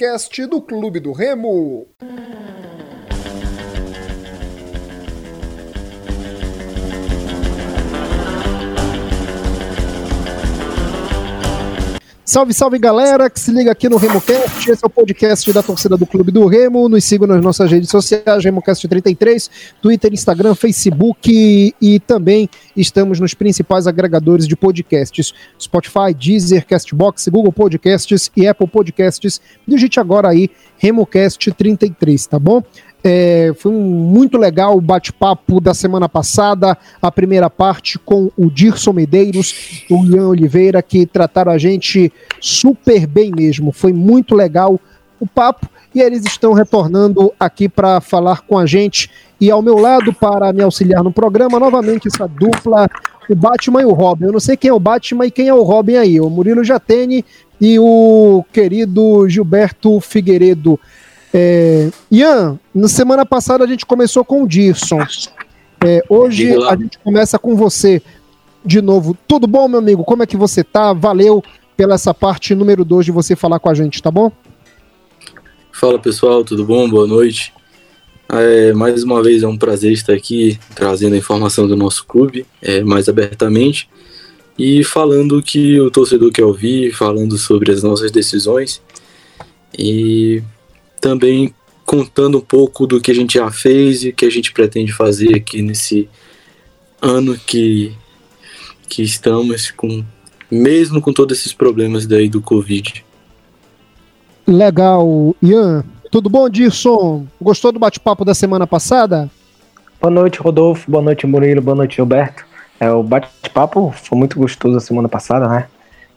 podcast do Clube do Remo. Salve, salve galera que se liga aqui no RemoCast. Esse é o podcast da torcida do Clube do Remo. Nos sigam nas nossas redes sociais, RemoCast33, Twitter, Instagram, Facebook e também estamos nos principais agregadores de podcasts: Spotify, Deezer, Castbox, Google Podcasts e Apple Podcasts. Digite agora aí RemoCast33, tá bom? É, foi um, muito legal o bate-papo da semana passada, a primeira parte com o Dirson Medeiros, o Ian Oliveira, que trataram a gente super bem mesmo. Foi muito legal o papo e eles estão retornando aqui para falar com a gente. E ao meu lado, para me auxiliar no programa, novamente essa dupla, o Batman e o Robin. Eu não sei quem é o Batman e quem é o Robin aí, o Murilo Jatene e o querido Gilberto Figueiredo. É, Ian, na semana passada a gente começou com o Dirson. É, hoje a gente começa com você de novo. Tudo bom, meu amigo? Como é que você tá? Valeu pela essa parte número 2 de você falar com a gente, tá bom? Fala pessoal, tudo bom? Boa noite. É, mais uma vez é um prazer estar aqui trazendo a informação do nosso clube é, mais abertamente e falando o que o torcedor quer ouvir, falando sobre as nossas decisões. E também contando um pouco do que a gente já fez e que a gente pretende fazer aqui nesse ano que, que estamos com, mesmo com todos esses problemas daí do Covid. Legal, Ian. Tudo bom, Dirson? Gostou do bate-papo da semana passada? Boa noite, Rodolfo. Boa noite, Murilo. Boa noite, Gilberto. É, o bate-papo foi muito gostoso a semana passada, né?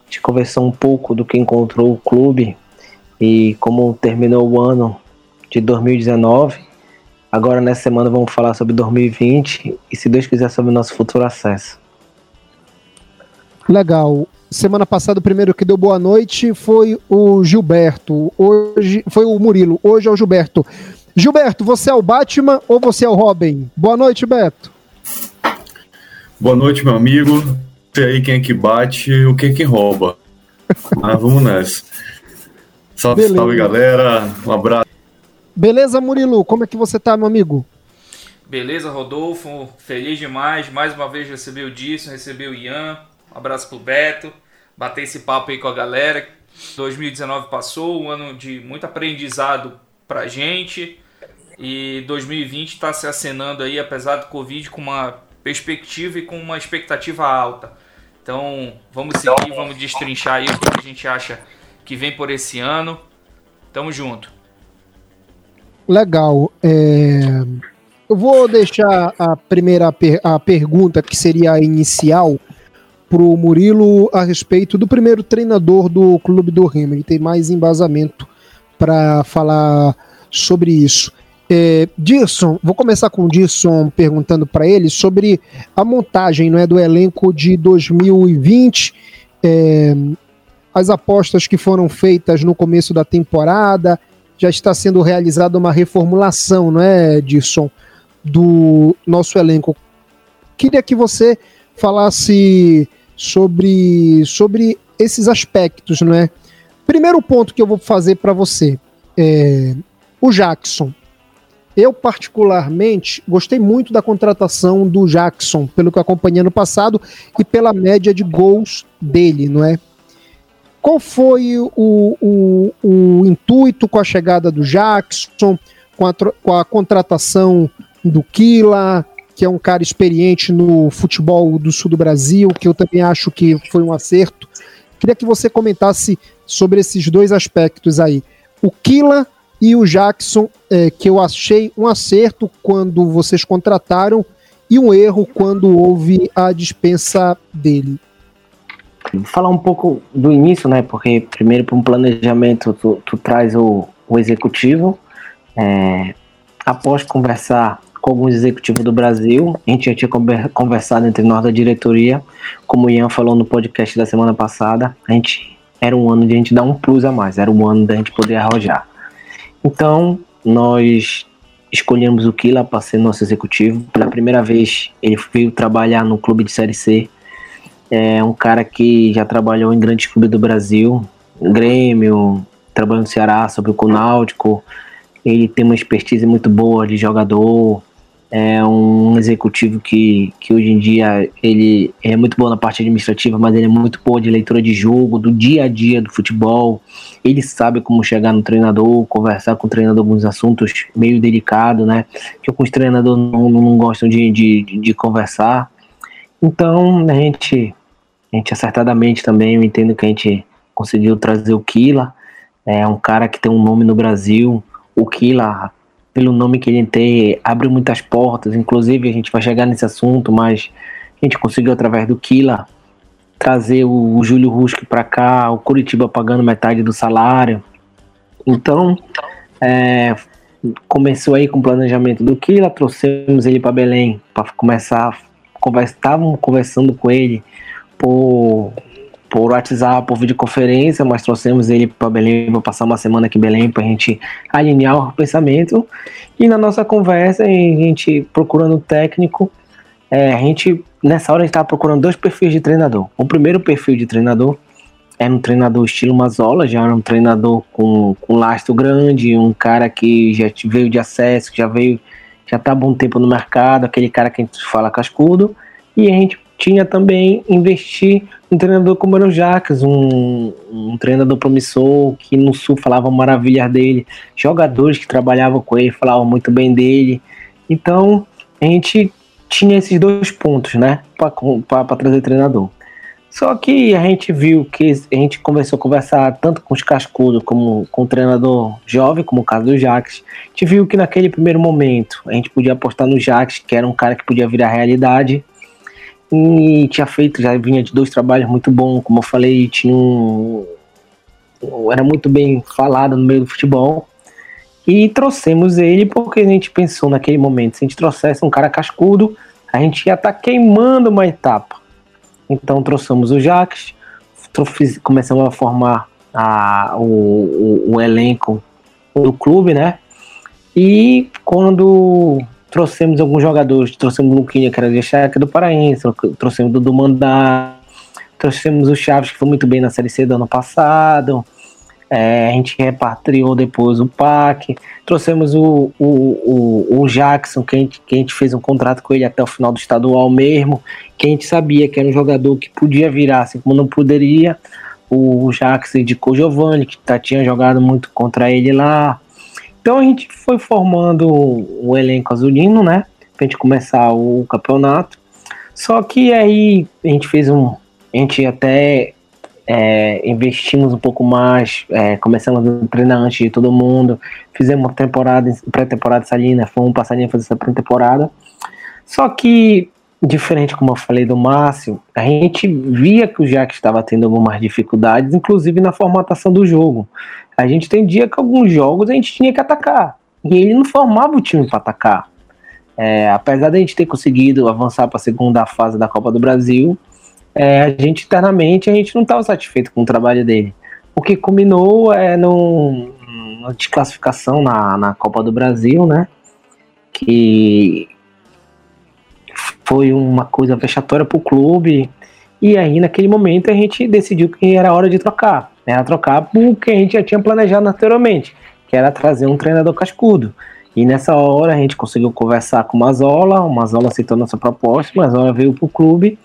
A gente conversou um pouco do que encontrou o clube e como terminou o ano de 2019, agora nessa semana vamos falar sobre 2020 e, se Deus quiser, sobre o nosso futuro acesso. Legal. Semana passada, o primeiro que deu boa noite foi o Gilberto. Hoje foi o Murilo. Hoje é o Gilberto. Gilberto, você é o Batman ou você é o Robin? Boa noite, Beto. Boa noite, meu amigo. Sei aí quem é que bate, o que é que rouba. Mas vamos nessa. Salve, Beleza. salve, galera. Um abraço. Beleza, Murilo? Como é que você tá, meu amigo? Beleza, Rodolfo. Feliz demais. Mais uma vez receber o Disson, receber o Ian. Um abraço pro Beto. Bater esse papo aí com a galera. 2019 passou, um ano de muito aprendizado pra gente. E 2020 está se acenando aí, apesar do Covid, com uma perspectiva e com uma expectativa alta. Então, vamos seguir, vamos destrinchar aí o que a gente acha que vem por esse ano. Tamo junto. Legal. É... Eu vou deixar a primeira per a pergunta, que seria a inicial, para o Murilo a respeito do primeiro treinador do Clube do Remo. Ele tem mais embasamento para falar sobre isso. É, Dirson, vou começar com o Dirson perguntando para ele sobre a montagem não é, do elenco de 2020. É, as apostas que foram feitas no começo da temporada, já está sendo realizada uma reformulação, não é, Edson, do nosso elenco. Queria que você falasse sobre, sobre esses aspectos, não é? Primeiro ponto que eu vou fazer para você é o Jackson. Eu, particularmente, gostei muito da contratação do Jackson, pelo que acompanhei no passado e pela média de gols dele, não é? Qual foi o, o, o intuito com a chegada do Jackson, com a, com a contratação do Kila, que é um cara experiente no futebol do sul do Brasil, que eu também acho que foi um acerto. Queria que você comentasse sobre esses dois aspectos aí. O Kila e o Jackson, é, que eu achei um acerto quando vocês contrataram e um erro quando houve a dispensa dele. Vou falar um pouco do início, né? Porque primeiro para um planejamento tu, tu traz o, o executivo. É, após conversar com alguns executivos do Brasil, a gente já tinha conversado entre nós da diretoria, como o Ian falou no podcast da semana passada, a gente era um ano de a gente dar um plus a mais, era um ano da gente poder arrojar. Então, nós escolhemos o Kila para ser nosso executivo. Pela primeira vez, ele veio trabalhar no clube de Série C É um cara que já trabalhou em grandes clubes do Brasil, Grêmio, trabalhou no Ceará sobre o Náutico. Ele tem uma expertise muito boa de jogador, é um executivo que, que hoje em dia ele é muito bom na parte administrativa, mas ele é muito bom de leitura de jogo, do dia a dia do futebol. Ele sabe como chegar no treinador, conversar com o treinador alguns assuntos meio delicados, né? Que alguns treinadores não, não gostam de, de, de conversar. Então, a gente, a gente acertadamente também, eu entendo que a gente conseguiu trazer o Kila. É um cara que tem um nome no Brasil. O Kila pelo nome que ele tem, abre muitas portas. Inclusive, a gente vai chegar nesse assunto, mas a gente conseguiu, através do Kila, trazer o, o Júlio Ruski para cá, o Curitiba pagando metade do salário. Então, é, começou aí com o planejamento do Kila, trouxemos ele para Belém para começar. Estávamos conversando com ele por por WhatsApp, por videoconferência, mas trouxemos ele para Belém, para passar uma semana aqui em Belém, para a gente alinhar o pensamento. E na nossa conversa, a gente procurando técnico, é, a gente, nessa hora, a gente estava procurando dois perfis de treinador. O primeiro perfil de treinador era um treinador estilo Mazola, já era um treinador com, com lastro grande, um cara que já veio de acesso, já veio, já está há bom tempo no mercado, aquele cara que a gente fala cascudo. E a gente tinha também investir um treinador como era o Jacques, um, um treinador promissor que no Sul falava maravilhas dele, jogadores que trabalhavam com ele falavam muito bem dele. Então a gente tinha esses dois pontos, né, para trazer treinador. Só que a gente viu que a gente começou a conversar tanto com os cascudos como com o treinador jovem, como o caso do Jacques. A gente viu que naquele primeiro momento a gente podia apostar no Jacques, que era um cara que podia virar realidade e tinha feito, já vinha de dois trabalhos muito bons, como eu falei, tinha um, era muito bem falado no meio do futebol. E trouxemos ele porque a gente pensou naquele momento, se a gente trouxesse um cara cascudo, a gente ia estar tá queimando uma etapa. Então trouxemos o Jacques, começamos a formar a, o, o, o elenco do clube, né? E quando trouxemos alguns jogadores, trouxemos o Luquinha, que era de Chaca do Paraense, trouxemos o Dudu Mandá, trouxemos o Chaves, que foi muito bem na Série C do ano passado, é, a gente repatriou depois o PAC, trouxemos o, o, o, o, Jackson, que a, gente, que a gente fez um contrato com ele até o final do estadual mesmo, que a gente sabia que era um jogador que podia virar, assim como não poderia. O Jackson o Giovanni, que tá, tinha jogado muito contra ele lá. Então a gente foi formando o elenco azulino, né? Pra gente começar o campeonato. Só que aí a gente fez um. A gente até é, investimos um pouco mais, é, começamos a treinar antes de todo mundo, fizemos uma temporada, pré-temporada salina, fomos passar a fazer essa pré-temporada. Só que, diferente como eu falei do Márcio, a gente via que o Jack estava tendo algumas dificuldades, inclusive na formatação do jogo. A gente tem dia que alguns jogos a gente tinha que atacar. E ele não formava o time para atacar. É, apesar de a gente ter conseguido avançar para a segunda fase da Copa do Brasil, é, a gente internamente a gente não estava satisfeito com o trabalho dele. O que culminou é no, na desclassificação na, na Copa do Brasil, né? Que foi uma coisa vexatória para o clube. E aí, naquele momento, a gente decidiu que era hora de trocar. Era trocar o que a gente já tinha planejado anteriormente, que era trazer um treinador cascudo. E nessa hora a gente conseguiu conversar com o Mazola, o Mazola aceitou nossa proposta, o Mazola veio para o clube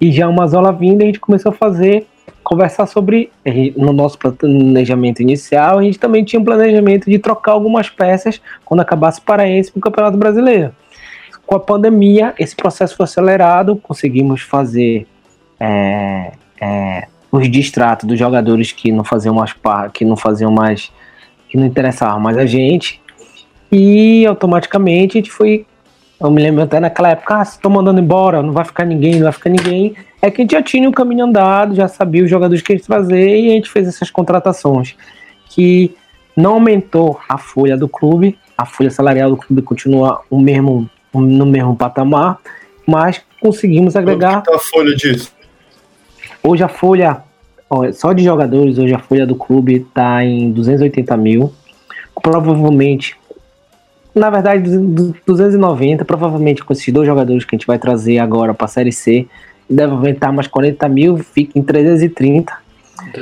e já o Mazola vindo a gente começou a fazer, conversar sobre, no nosso planejamento inicial, a gente também tinha um planejamento de trocar algumas peças quando acabasse para esse para o Campeonato Brasileiro. Com a pandemia, esse processo foi acelerado, conseguimos fazer é, é, os distratos dos jogadores que não faziam mais que não faziam mais que não interessavam mais a gente e automaticamente a gente foi eu me lembro até naquela época, ah, estou mandando embora, não vai ficar ninguém, não vai ficar ninguém. É que a gente já tinha o um caminho andado, já sabia os jogadores que a gente trazer e a gente fez essas contratações que não aumentou a folha do clube, a folha salarial do clube continua o mesmo, no mesmo patamar, mas conseguimos agregar. Tá a folha disso? Hoje a folha, ó, só de jogadores, hoje a folha do clube está em 280 mil. Provavelmente, na verdade, 290, provavelmente com esses dois jogadores que a gente vai trazer agora para a Série C, deve aumentar mais 40 mil, fica em 330.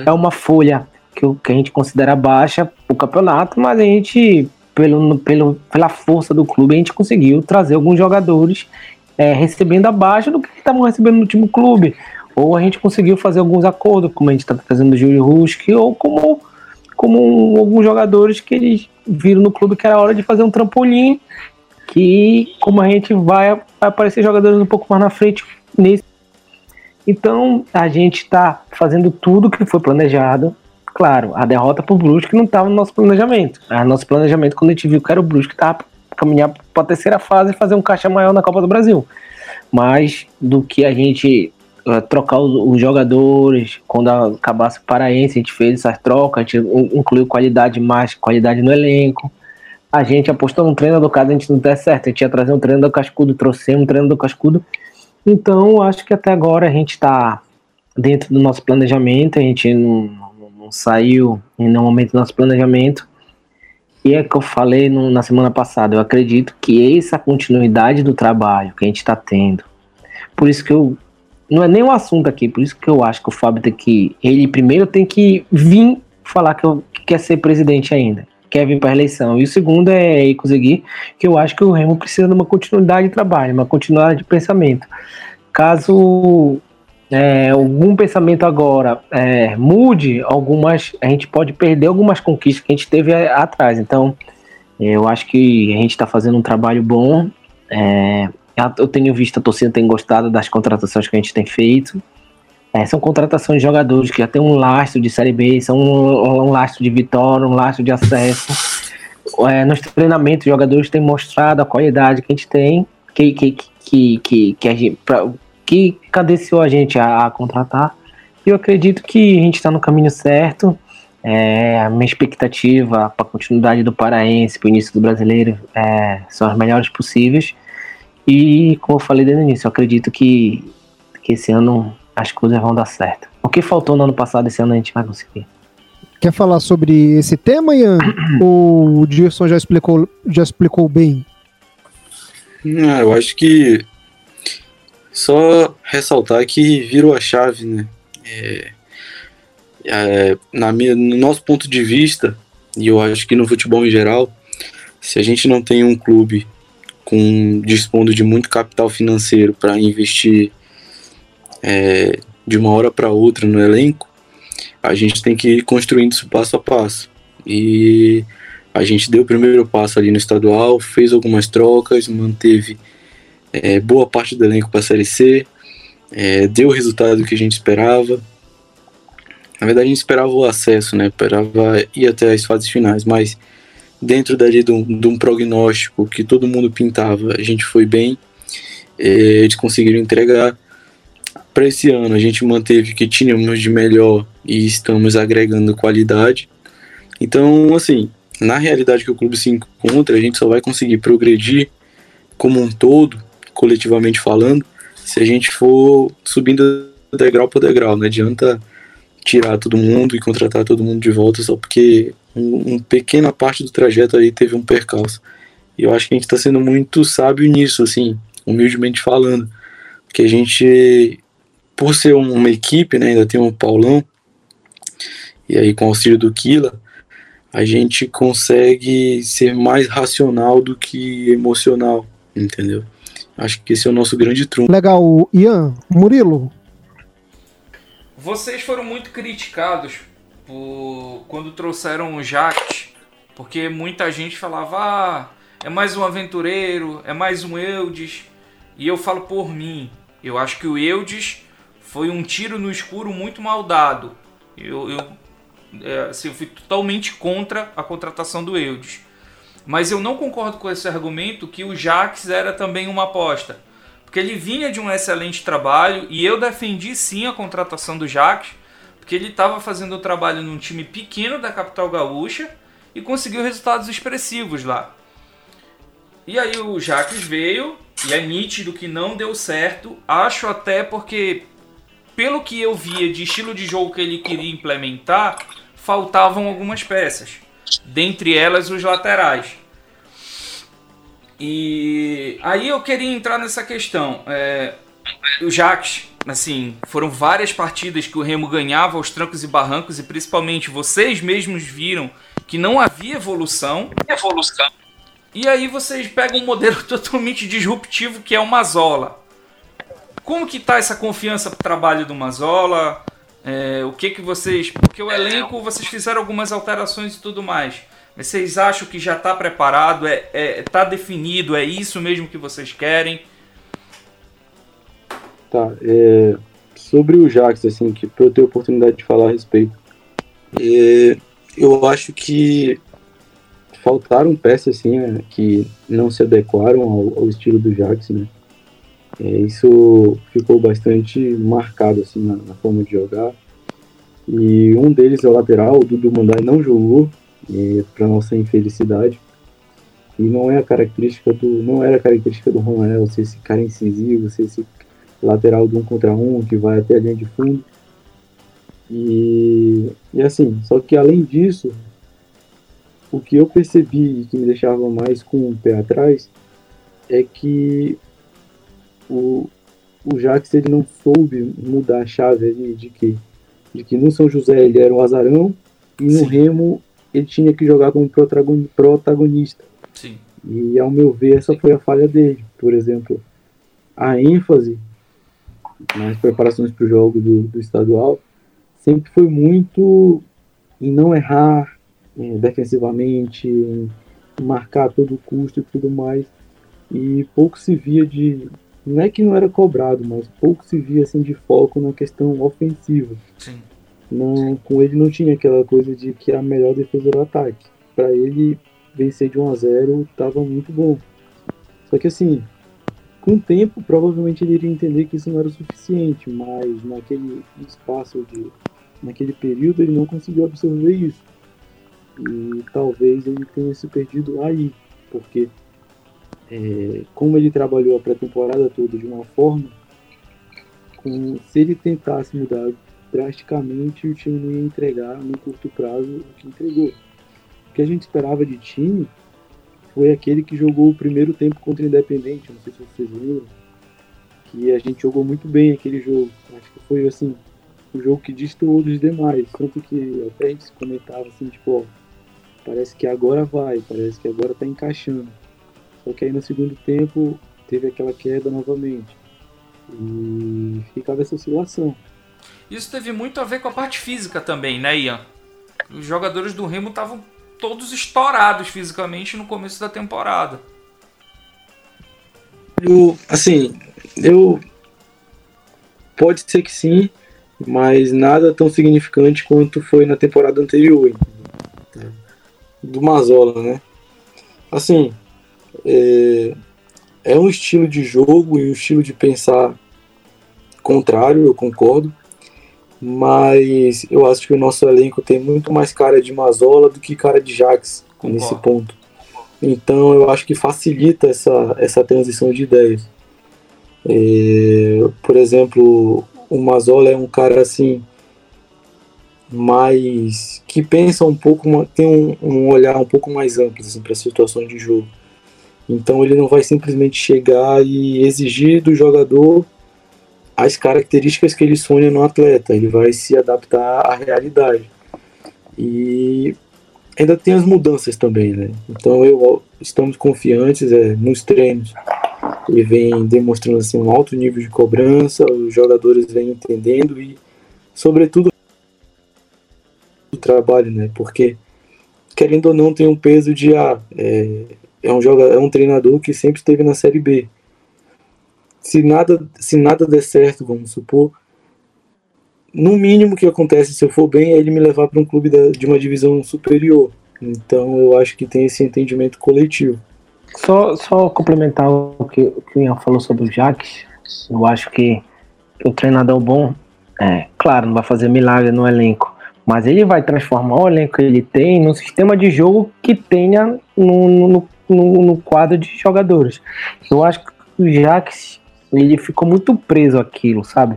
É uma folha que, que a gente considera baixa o campeonato, mas a gente, pelo, pelo, pela força do clube, a gente conseguiu trazer alguns jogadores é, recebendo abaixo do que estavam recebendo no último clube. Ou a gente conseguiu fazer alguns acordos, como a gente está fazendo o Júlio Rusk, ou como, como alguns jogadores que eles viram no clube que era hora de fazer um trampolim, que como a gente vai, aparecer jogadores um pouco mais na frente nesse. Então a gente está fazendo tudo que foi planejado. Claro, a derrota para o Brusque não estava no nosso planejamento. O nosso planejamento, quando a gente viu que era o Brusque, estava caminhar para a terceira fase e fazer um caixa maior na Copa do Brasil. Mas do que a gente trocar os, os, jogadores, quando acabasse o Paraense, a gente fez essas trocas, a gente incluiu qualidade mais, qualidade no elenco. A gente apostou no treinador, caso a gente não der certo, a gente ia trazer um treinador cascudo, trouxemos um treinador cascudo. Então, acho que até agora a gente está dentro do nosso planejamento, a gente não, não saiu em nenhum momento do nosso planejamento. E é que eu falei no, na semana passada, eu acredito que essa continuidade do trabalho que a gente está tendo, por isso que eu. Não é nem um assunto aqui, por isso que eu acho que o Fábio tem que. Ele primeiro tem que vir falar que, eu, que quer ser presidente ainda, quer vir para a eleição. E o segundo é conseguir, que eu acho que o Remo precisa de uma continuidade de trabalho, uma continuidade de pensamento. Caso é, algum pensamento agora é, mude, algumas a gente pode perder algumas conquistas que a gente teve atrás. Então, eu acho que a gente está fazendo um trabalho bom. É, eu tenho visto a torcida tem gostado das contratações que a gente tem feito. É, são contratações de jogadores que já tem um lastro de Série B, são um, um lastro de vitória, um lastro de acesso. É, nos treinamentos, os jogadores têm mostrado a qualidade que a gente tem, que, que, que, que, que a gente, pra, que cadenciou a gente a, a contratar. E eu acredito que a gente está no caminho certo. É, a minha expectativa para a continuidade do Paraense, para o início do brasileiro, é, são as melhores possíveis. E, como eu falei desde o início, eu acredito que, que esse ano as coisas vão dar certo. O que faltou no ano passado, esse ano a gente vai conseguir. Quer falar sobre esse tema, Ian? Ou o Dirson já explicou, já explicou bem? Não, eu acho que só ressaltar que virou a chave, né? É, é, na minha, no nosso ponto de vista, e eu acho que no futebol em geral, se a gente não tem um clube com dispondo de muito capital financeiro para investir é, de uma hora para outra no elenco, a gente tem que ir construindo isso passo a passo. E a gente deu o primeiro passo ali no estadual, fez algumas trocas, manteve é, boa parte do elenco para a Série C, é, deu o resultado que a gente esperava. Na verdade, a gente esperava o acesso, né? Esperava ir até as fases finais, mas dentro dali de um, de um prognóstico que todo mundo pintava, a gente foi bem. É, eles conseguiram entregar. Para esse ano, a gente manteve o que tínhamos de melhor e estamos agregando qualidade. Então, assim, na realidade que o clube se encontra, a gente só vai conseguir progredir como um todo coletivamente falando, se a gente for subindo degrau por degrau. Não adianta tirar todo mundo e contratar todo mundo de volta só porque uma um pequena parte do trajeto aí teve um percalço. E eu acho que a gente está sendo muito sábio nisso, assim, humildemente falando. Porque a gente, por ser uma equipe, né, ainda tem um Paulão, e aí com o auxílio do Kila, a gente consegue ser mais racional do que emocional, entendeu? Acho que esse é o nosso grande trunfo. Legal, Ian, Murilo. Vocês foram muito criticados por quando trouxeram o Jacques, porque muita gente falava: ah, é mais um aventureiro, é mais um Eudes. E eu falo por mim, eu acho que o Eudes foi um tiro no escuro muito mal dado. Eu, eu, é, assim, eu fui totalmente contra a contratação do Eudes. Mas eu não concordo com esse argumento que o Jax era também uma aposta. Porque ele vinha de um excelente trabalho e eu defendi sim a contratação do Jax, porque ele estava fazendo o trabalho num time pequeno da capital gaúcha e conseguiu resultados expressivos lá. E aí o Jax veio e é nítido que não deu certo. Acho até porque, pelo que eu via de estilo de jogo que ele queria implementar, faltavam algumas peças dentre elas os laterais. E aí eu queria entrar nessa questão. É, o Jacques, assim, foram várias partidas que o Remo ganhava aos trancos e barrancos e principalmente vocês mesmos viram que não havia evolução. Evolução. E aí vocês pegam um modelo totalmente disruptivo que é o Mazola. Como que tá essa confiança pro trabalho do Mazola? É, o que que vocês... Porque o elenco, vocês fizeram algumas alterações e tudo mais. Vocês acham que já está preparado? É, é, tá definido? É isso mesmo que vocês querem? Tá, é, sobre o Jax, assim, que eu ter oportunidade de falar a respeito, é, eu acho que faltaram peças, assim, né, que não se adequaram ao, ao estilo do Jax, né, é, isso ficou bastante marcado, assim, na, na, forma de jogar, e um deles é o lateral, o Dudu Mandai não jogou, para nossa infelicidade, e não é a característica do, não era a característica do Ronaldo ser esse cara incisivo, ser esse lateral de um contra um, que vai até a linha de fundo. E, e assim, só que além disso, o que eu percebi e que me deixava mais com o pé atrás é que o, o Jax ele não soube mudar a chave ali de que, de que no São José ele era um azarão e no Sim. Remo ele tinha que jogar como protagonista. Sim. E ao meu ver, essa foi a falha dele. Por exemplo, a ênfase nas preparações para o jogo do, do, estadual, sempre foi muito em não errar em, defensivamente, em marcar a todo custo e tudo mais. E pouco se via de. Não é que não era cobrado, mas pouco se via assim de foco na questão ofensiva. Sim. Não, com ele não tinha aquela coisa de que a melhor defesa do ataque. Para ele vencer de 1 a 0 estava muito bom. Só que assim, com o tempo, provavelmente ele iria entender que isso não era o suficiente, mas naquele espaço de. naquele período ele não conseguiu absorver isso. E talvez ele tenha se perdido aí, porque é, como ele trabalhou a pré-temporada toda de uma forma, com, se ele tentasse mudar drasticamente, o time não ia entregar no curto prazo o que entregou. O que a gente esperava de time foi aquele que jogou o primeiro tempo contra o Independente, não sei se vocês lembram, que a gente jogou muito bem aquele jogo. Acho que foi assim, o jogo que destoou dos demais, tanto que até a gente comentava assim, tipo, ó, parece que agora vai, parece que agora tá encaixando. Só que aí no segundo tempo teve aquela queda novamente. E ficava essa oscilação. Isso teve muito a ver com a parte física também, né, Ian? Os jogadores do Remo estavam todos estourados fisicamente no começo da temporada. Eu, assim, eu. Pode ser que sim, mas nada tão significante quanto foi na temporada anterior. Do Mazola, né? Assim, é, é um estilo de jogo e um estilo de pensar contrário, eu concordo mas eu acho que o nosso elenco tem muito mais cara de Mazola do que cara de Jax Concordo. nesse ponto. Então eu acho que facilita essa, essa transição de ideias. É, por exemplo, o Mazola é um cara assim mais que pensa um pouco, tem um, um olhar um pouco mais amplo assim, para situações de jogo. Então ele não vai simplesmente chegar e exigir do jogador as características que ele sonha no atleta, ele vai se adaptar à realidade. E ainda tem as mudanças também, né? Então eu estamos confiantes é, nos treinos. Ele vem demonstrando assim um alto nível de cobrança, os jogadores vêm entendendo e, sobretudo, o trabalho, né? Porque querendo ou não tem um peso de ah, é, é um jogador, é um treinador que sempre esteve na série B se nada, se nada der certo, vamos supor, no mínimo que acontece se eu for bem é ele me levar para um clube da, de uma divisão superior. Então eu acho que tem esse entendimento coletivo. Só, só complementar o que, o que Ian falou sobre o Jaques, eu acho que o treinador bom, é, claro, não vai fazer milagre no elenco, mas ele vai transformar o elenco que ele tem num sistema de jogo que tenha no, no, no, no quadro de jogadores. Eu acho que o Jaques ele ficou muito preso aquilo, sabe?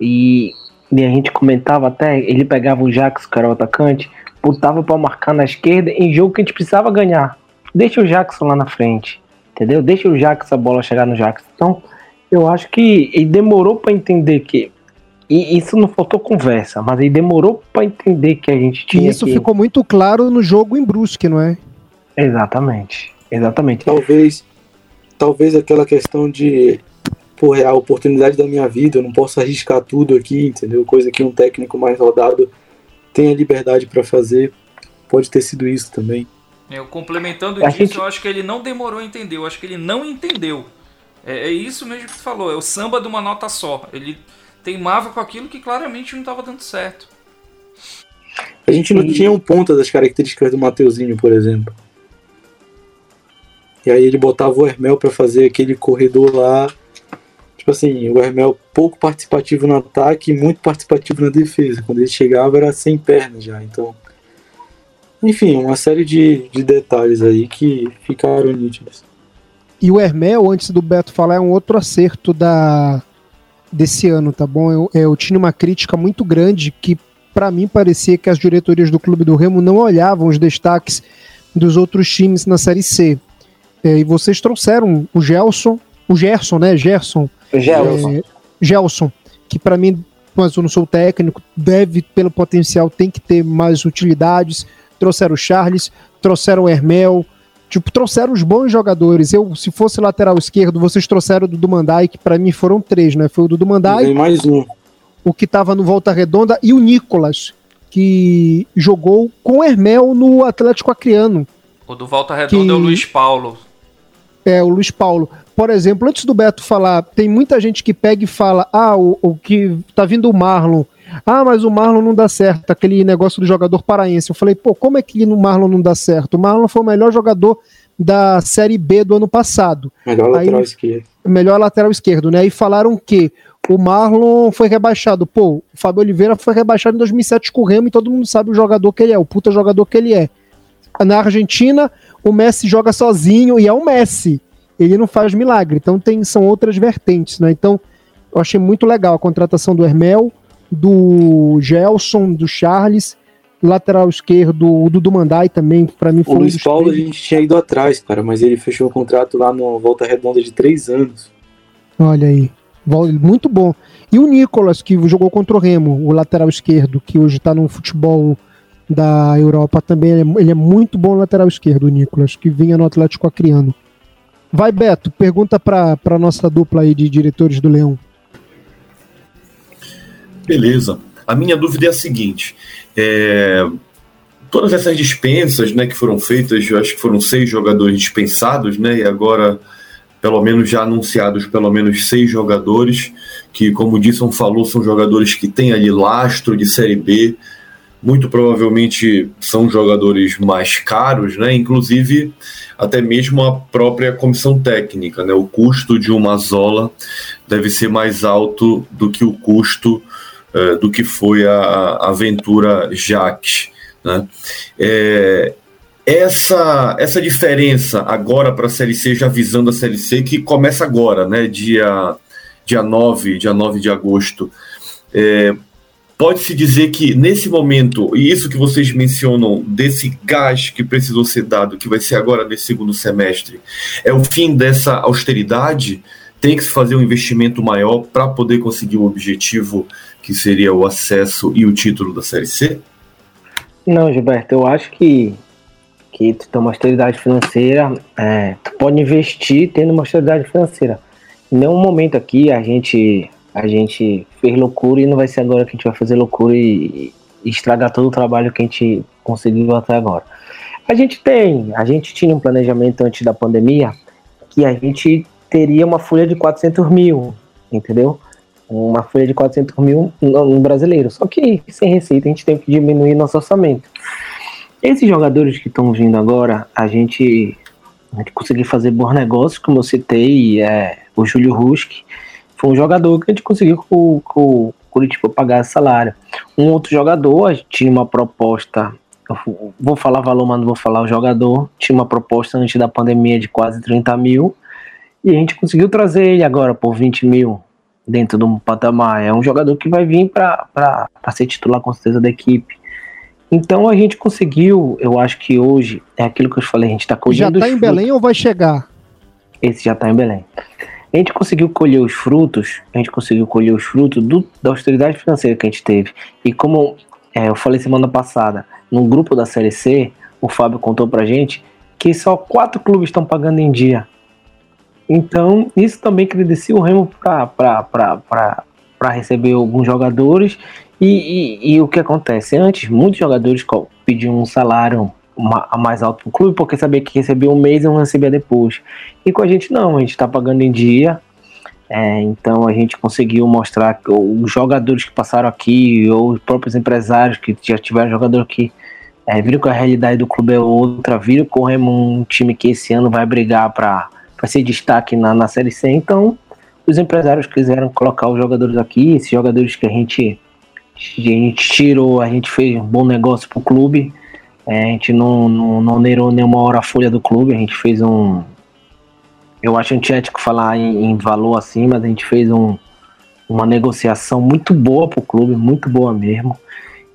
E, e, a gente comentava até, ele pegava o Jax, que era o atacante, botava para marcar na esquerda em jogo que a gente precisava ganhar. Deixa o Jackson lá na frente, entendeu? Deixa o Jax a bola chegar no Jackson. Então, Eu acho que ele demorou para entender que. E isso não faltou conversa, mas ele demorou para entender que a gente tinha. E isso que... ficou muito claro no jogo em Brusque, não é? Exatamente. Exatamente. Talvez, talvez aquela questão de pô, é a oportunidade da minha vida, eu não posso arriscar tudo aqui, entendeu? Coisa que um técnico mais rodado tem a liberdade para fazer. Pode ter sido isso também. Eu complementando a gente... eu acho que ele não demorou a entender, eu acho que ele não entendeu. É, é isso mesmo que tu falou, é o samba de uma nota só. Ele teimava com aquilo que claramente não estava dando certo. A gente não e... tinha um ponta das características do Mateuzinho, por exemplo. E aí ele botava o Hermel para fazer aquele corredor lá tipo assim, o Hermel pouco participativo no ataque e muito participativo na defesa. Quando ele chegava era sem perna já, então. Enfim, uma série de, de detalhes aí que ficaram nítidos. E o Hermel, antes do Beto falar, é um outro acerto da desse ano, tá bom? Eu, eu tinha uma crítica muito grande que para mim parecia que as diretorias do Clube do Remo não olhavam os destaques dos outros times na Série C. É, e vocês trouxeram o Gelson, o Gerson, né? Gerson, Gelson. É, Gelson, que para mim, mas eu não sou técnico, deve, pelo potencial, tem que ter mais utilidades. Trouxeram o Charles, trouxeram o Hermel, tipo, trouxeram os bons jogadores. Eu, se fosse lateral esquerdo, vocês trouxeram o Dudu Mandai, que para mim foram três, né? Foi o Dudu Mandai. Tem mais um. O que tava no Volta Redonda e o Nicolas, que jogou com o Hermel no Atlético Acreano. O do Volta Redonda que... é o Luiz Paulo. É, o Luiz Paulo por exemplo, antes do Beto falar, tem muita gente que pega e fala: ah, o, o que tá vindo o Marlon. Ah, mas o Marlon não dá certo, aquele negócio do jogador paraense. Eu falei, pô, como é que o Marlon não dá certo? O Marlon foi o melhor jogador da Série B do ano passado. Melhor Aí, lateral esquerdo. Melhor lateral esquerdo, né? E falaram que o Marlon foi rebaixado. Pô, o Fábio Oliveira foi rebaixado em 2007 com o Remo e todo mundo sabe o jogador que ele é, o puta jogador que ele é. Na Argentina, o Messi joga sozinho e é o Messi ele não faz milagre. Então tem, são outras vertentes, né? Então eu achei muito legal a contratação do Hermel, do Gelson, do Charles, lateral esquerdo, o Dudu Mandai também, para mim foi O Luiz um Paulo três. a gente tinha ido atrás, cara, mas ele fechou o contrato lá no Volta Redonda de três anos. Olha aí, muito bom. E o Nicolas, que jogou contra o Remo, o lateral esquerdo, que hoje está no futebol da Europa também, ele é muito bom lateral esquerdo, o Nicolas, que vinha no Atlético Acreano. Vai, Beto, pergunta para a nossa dupla aí de diretores do Leão. Beleza. A minha dúvida é a seguinte: é, todas essas dispensas né, que foram feitas, eu acho que foram seis jogadores dispensados, né, e agora, pelo menos, já anunciados pelo menos seis jogadores, que, como o Disson falou, são jogadores que têm ali lastro de Série B, muito provavelmente são jogadores mais caros, né? Inclusive até mesmo a própria comissão técnica, né? O custo de uma Zola deve ser mais alto do que o custo uh, do que foi a, a aventura Jacques, né? É, essa, essa diferença agora para a Série C, já visando a Série C, que começa agora, né? Dia, dia 9, dia 9 de agosto. É, Pode-se dizer que nesse momento, e isso que vocês mencionam, desse gás que precisou ser dado, que vai ser agora nesse segundo semestre, é o fim dessa austeridade? Tem que se fazer um investimento maior para poder conseguir o objetivo que seria o acesso e o título da Série C? Não, Gilberto, eu acho que, que tu tem uma austeridade financeira, é, tu pode investir tendo uma austeridade financeira. Em nenhum momento aqui a gente a gente fez loucura e não vai ser agora que a gente vai fazer loucura e, e estragar todo o trabalho que a gente conseguiu até agora. A gente tem, a gente tinha um planejamento antes da pandemia que a gente teria uma folha de 400 mil, entendeu? Uma folha de 400 mil no brasileiro. Só que sem receita a gente tem que diminuir nosso orçamento. Esses jogadores que estão vindo agora, a gente, a gente conseguiu fazer bons negócios, como eu citei, é, o Júlio Ruski, foi um jogador que a gente conseguiu com, o Curitiba pagar salário. Um outro jogador, a gente tinha uma proposta, vou falar valor, mas não vou falar o jogador, tinha uma proposta antes da pandemia de quase 30 mil, e a gente conseguiu trazer ele agora por 20 mil dentro do patamar. É um jogador que vai vir para ser titular com certeza da equipe. Então a gente conseguiu, eu acho que hoje, é aquilo que eu falei, a gente está colhendo. Já está em Belém ou vai chegar? Esse já está em Belém. A gente conseguiu colher os frutos, a gente conseguiu colher os frutos do, da austeridade financeira que a gente teve. E como é, eu falei semana passada, no grupo da Série C, o Fábio contou pra gente que só quatro clubes estão pagando em dia. Então, isso também credencia o Remo para receber alguns jogadores. E, e, e, o que acontece? Antes, muitos jogadores pediam um salário mais alto para o clube, porque sabia que recebia um mês e não recebia depois. E com a gente não, a gente está pagando em dia. É, então a gente conseguiu mostrar que os jogadores que passaram aqui, ou os próprios empresários que já tiveram jogador aqui, é, viram que a realidade do clube é outra, viram que o Remo um time que esse ano vai brigar para ser destaque na, na Série C. Então os empresários quiseram colocar os jogadores aqui, esses jogadores que a gente, a gente tirou, a gente fez um bom negócio para o clube. É, a gente não, não, não nerou nenhuma hora a folha do clube, a gente fez um. Eu acho antiético falar em, em valor assim, mas a gente fez um, uma negociação muito boa para o clube, muito boa mesmo.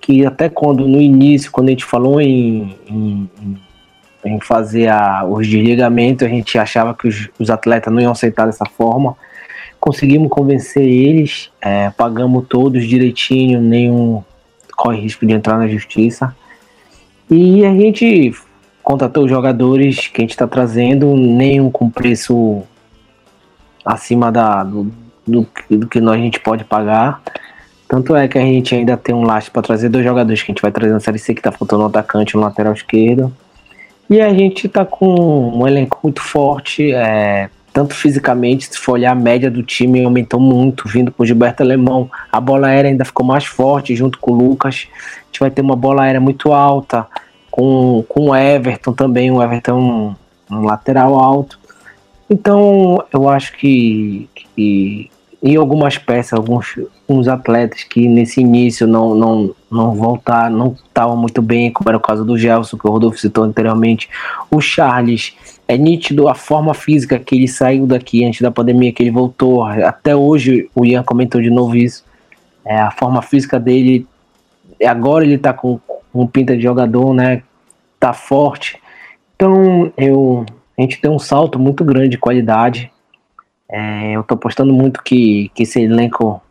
Que até quando no início, quando a gente falou em, em, em fazer a, os desligamentos, a gente achava que os, os, atletas não iam aceitar dessa forma. Conseguimos convencer eles, é, pagamos todos direitinho, nenhum corre risco de entrar na justiça. E a gente contratou jogadores que a gente está trazendo, nenhum com preço acima da, do, do, do, que nós, a gente pode pagar. Tanto é que a gente ainda tem um laço para trazer dois jogadores que a gente vai trazer na Série C, que está faltando um atacante um lateral esquerdo. E a gente está com um elenco muito forte, é, tanto fisicamente, se for olhar a média do time aumentou muito, vindo com o Gilberto Alemão. A bola aérea ainda ficou mais forte junto com o Lucas gente vai ter uma bola aérea muito alta, com, com o Everton também, o Everton um, um lateral alto. Então eu acho que, que em algumas peças, alguns, alguns atletas que nesse início não, não, não voltar, não estavam muito bem, como era o caso do Gelson, que o Rodolfo citou anteriormente, o Charles, é nítido a forma física que ele saiu daqui antes da pandemia, que ele voltou, até hoje o Ian comentou de novo isso, é, a forma física dele agora ele tá com, com pinta de jogador, né? Tá forte. Então, eu, a gente tem um salto muito grande de qualidade. É, eu tô apostando muito que, que esse elenco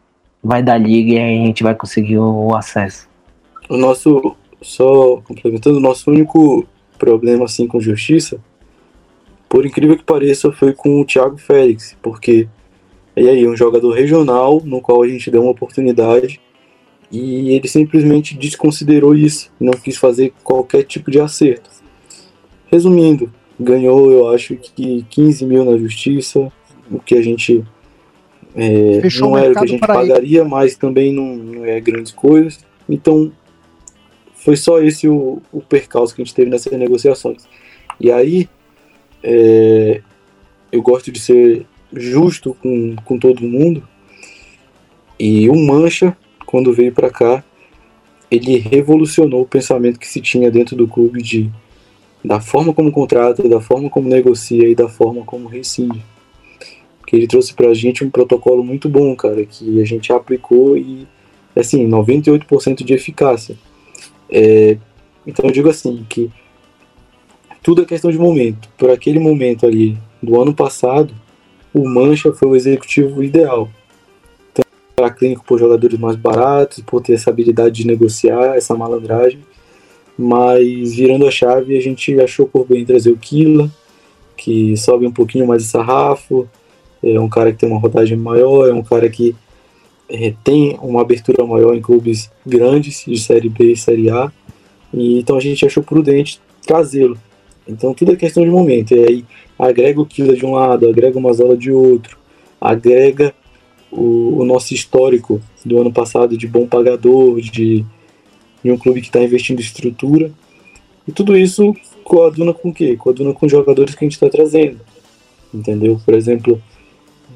vai dar liga e a gente vai conseguir o, o acesso. O nosso, só complementando, o nosso único problema assim com justiça, por incrível que pareça, foi com o Thiago Félix, porque e aí, um jogador regional no qual a gente deu uma oportunidade e ele simplesmente desconsiderou isso, não quis fazer qualquer tipo de acerto. Resumindo, ganhou, eu acho que 15 mil na justiça, o que a gente é, não era o que a gente pagaria, ele. mas também não, não, é grandes coisas. Então, foi só esse o, o percalço que a gente teve nessas negociações. E aí, é, eu gosto de ser justo com, com todo mundo. E o Mancha quando veio para cá, ele revolucionou o pensamento que se tinha dentro do clube de da forma como contrata, da forma como negocia e da forma como rescinde. Ele trouxe pra gente um protocolo muito bom, cara, que a gente aplicou e assim, 98% de eficácia. É, então eu digo assim que tudo é questão de momento. Por aquele momento ali do ano passado, o Mancha foi o executivo ideal para clínico por jogadores mais baratos, por ter essa habilidade de negociar, essa malandragem. Mas virando a chave, a gente achou por bem trazer o Kila, que sobe um pouquinho mais de sarrafo, é um cara que tem uma rodagem maior, é um cara que é, tem uma abertura maior em clubes grandes de Série B e Série A. E, então a gente achou prudente trazê-lo. Então tudo é questão de momento. E aí agrega o Kila de um lado, agrega o Mazola de outro, agrega o, o, nosso histórico do ano passado de bom pagador, de, de um clube que está investindo em estrutura. E tudo isso coaduna com o quê? Coaduna com jogadores que a gente está trazendo. Entendeu? Por exemplo,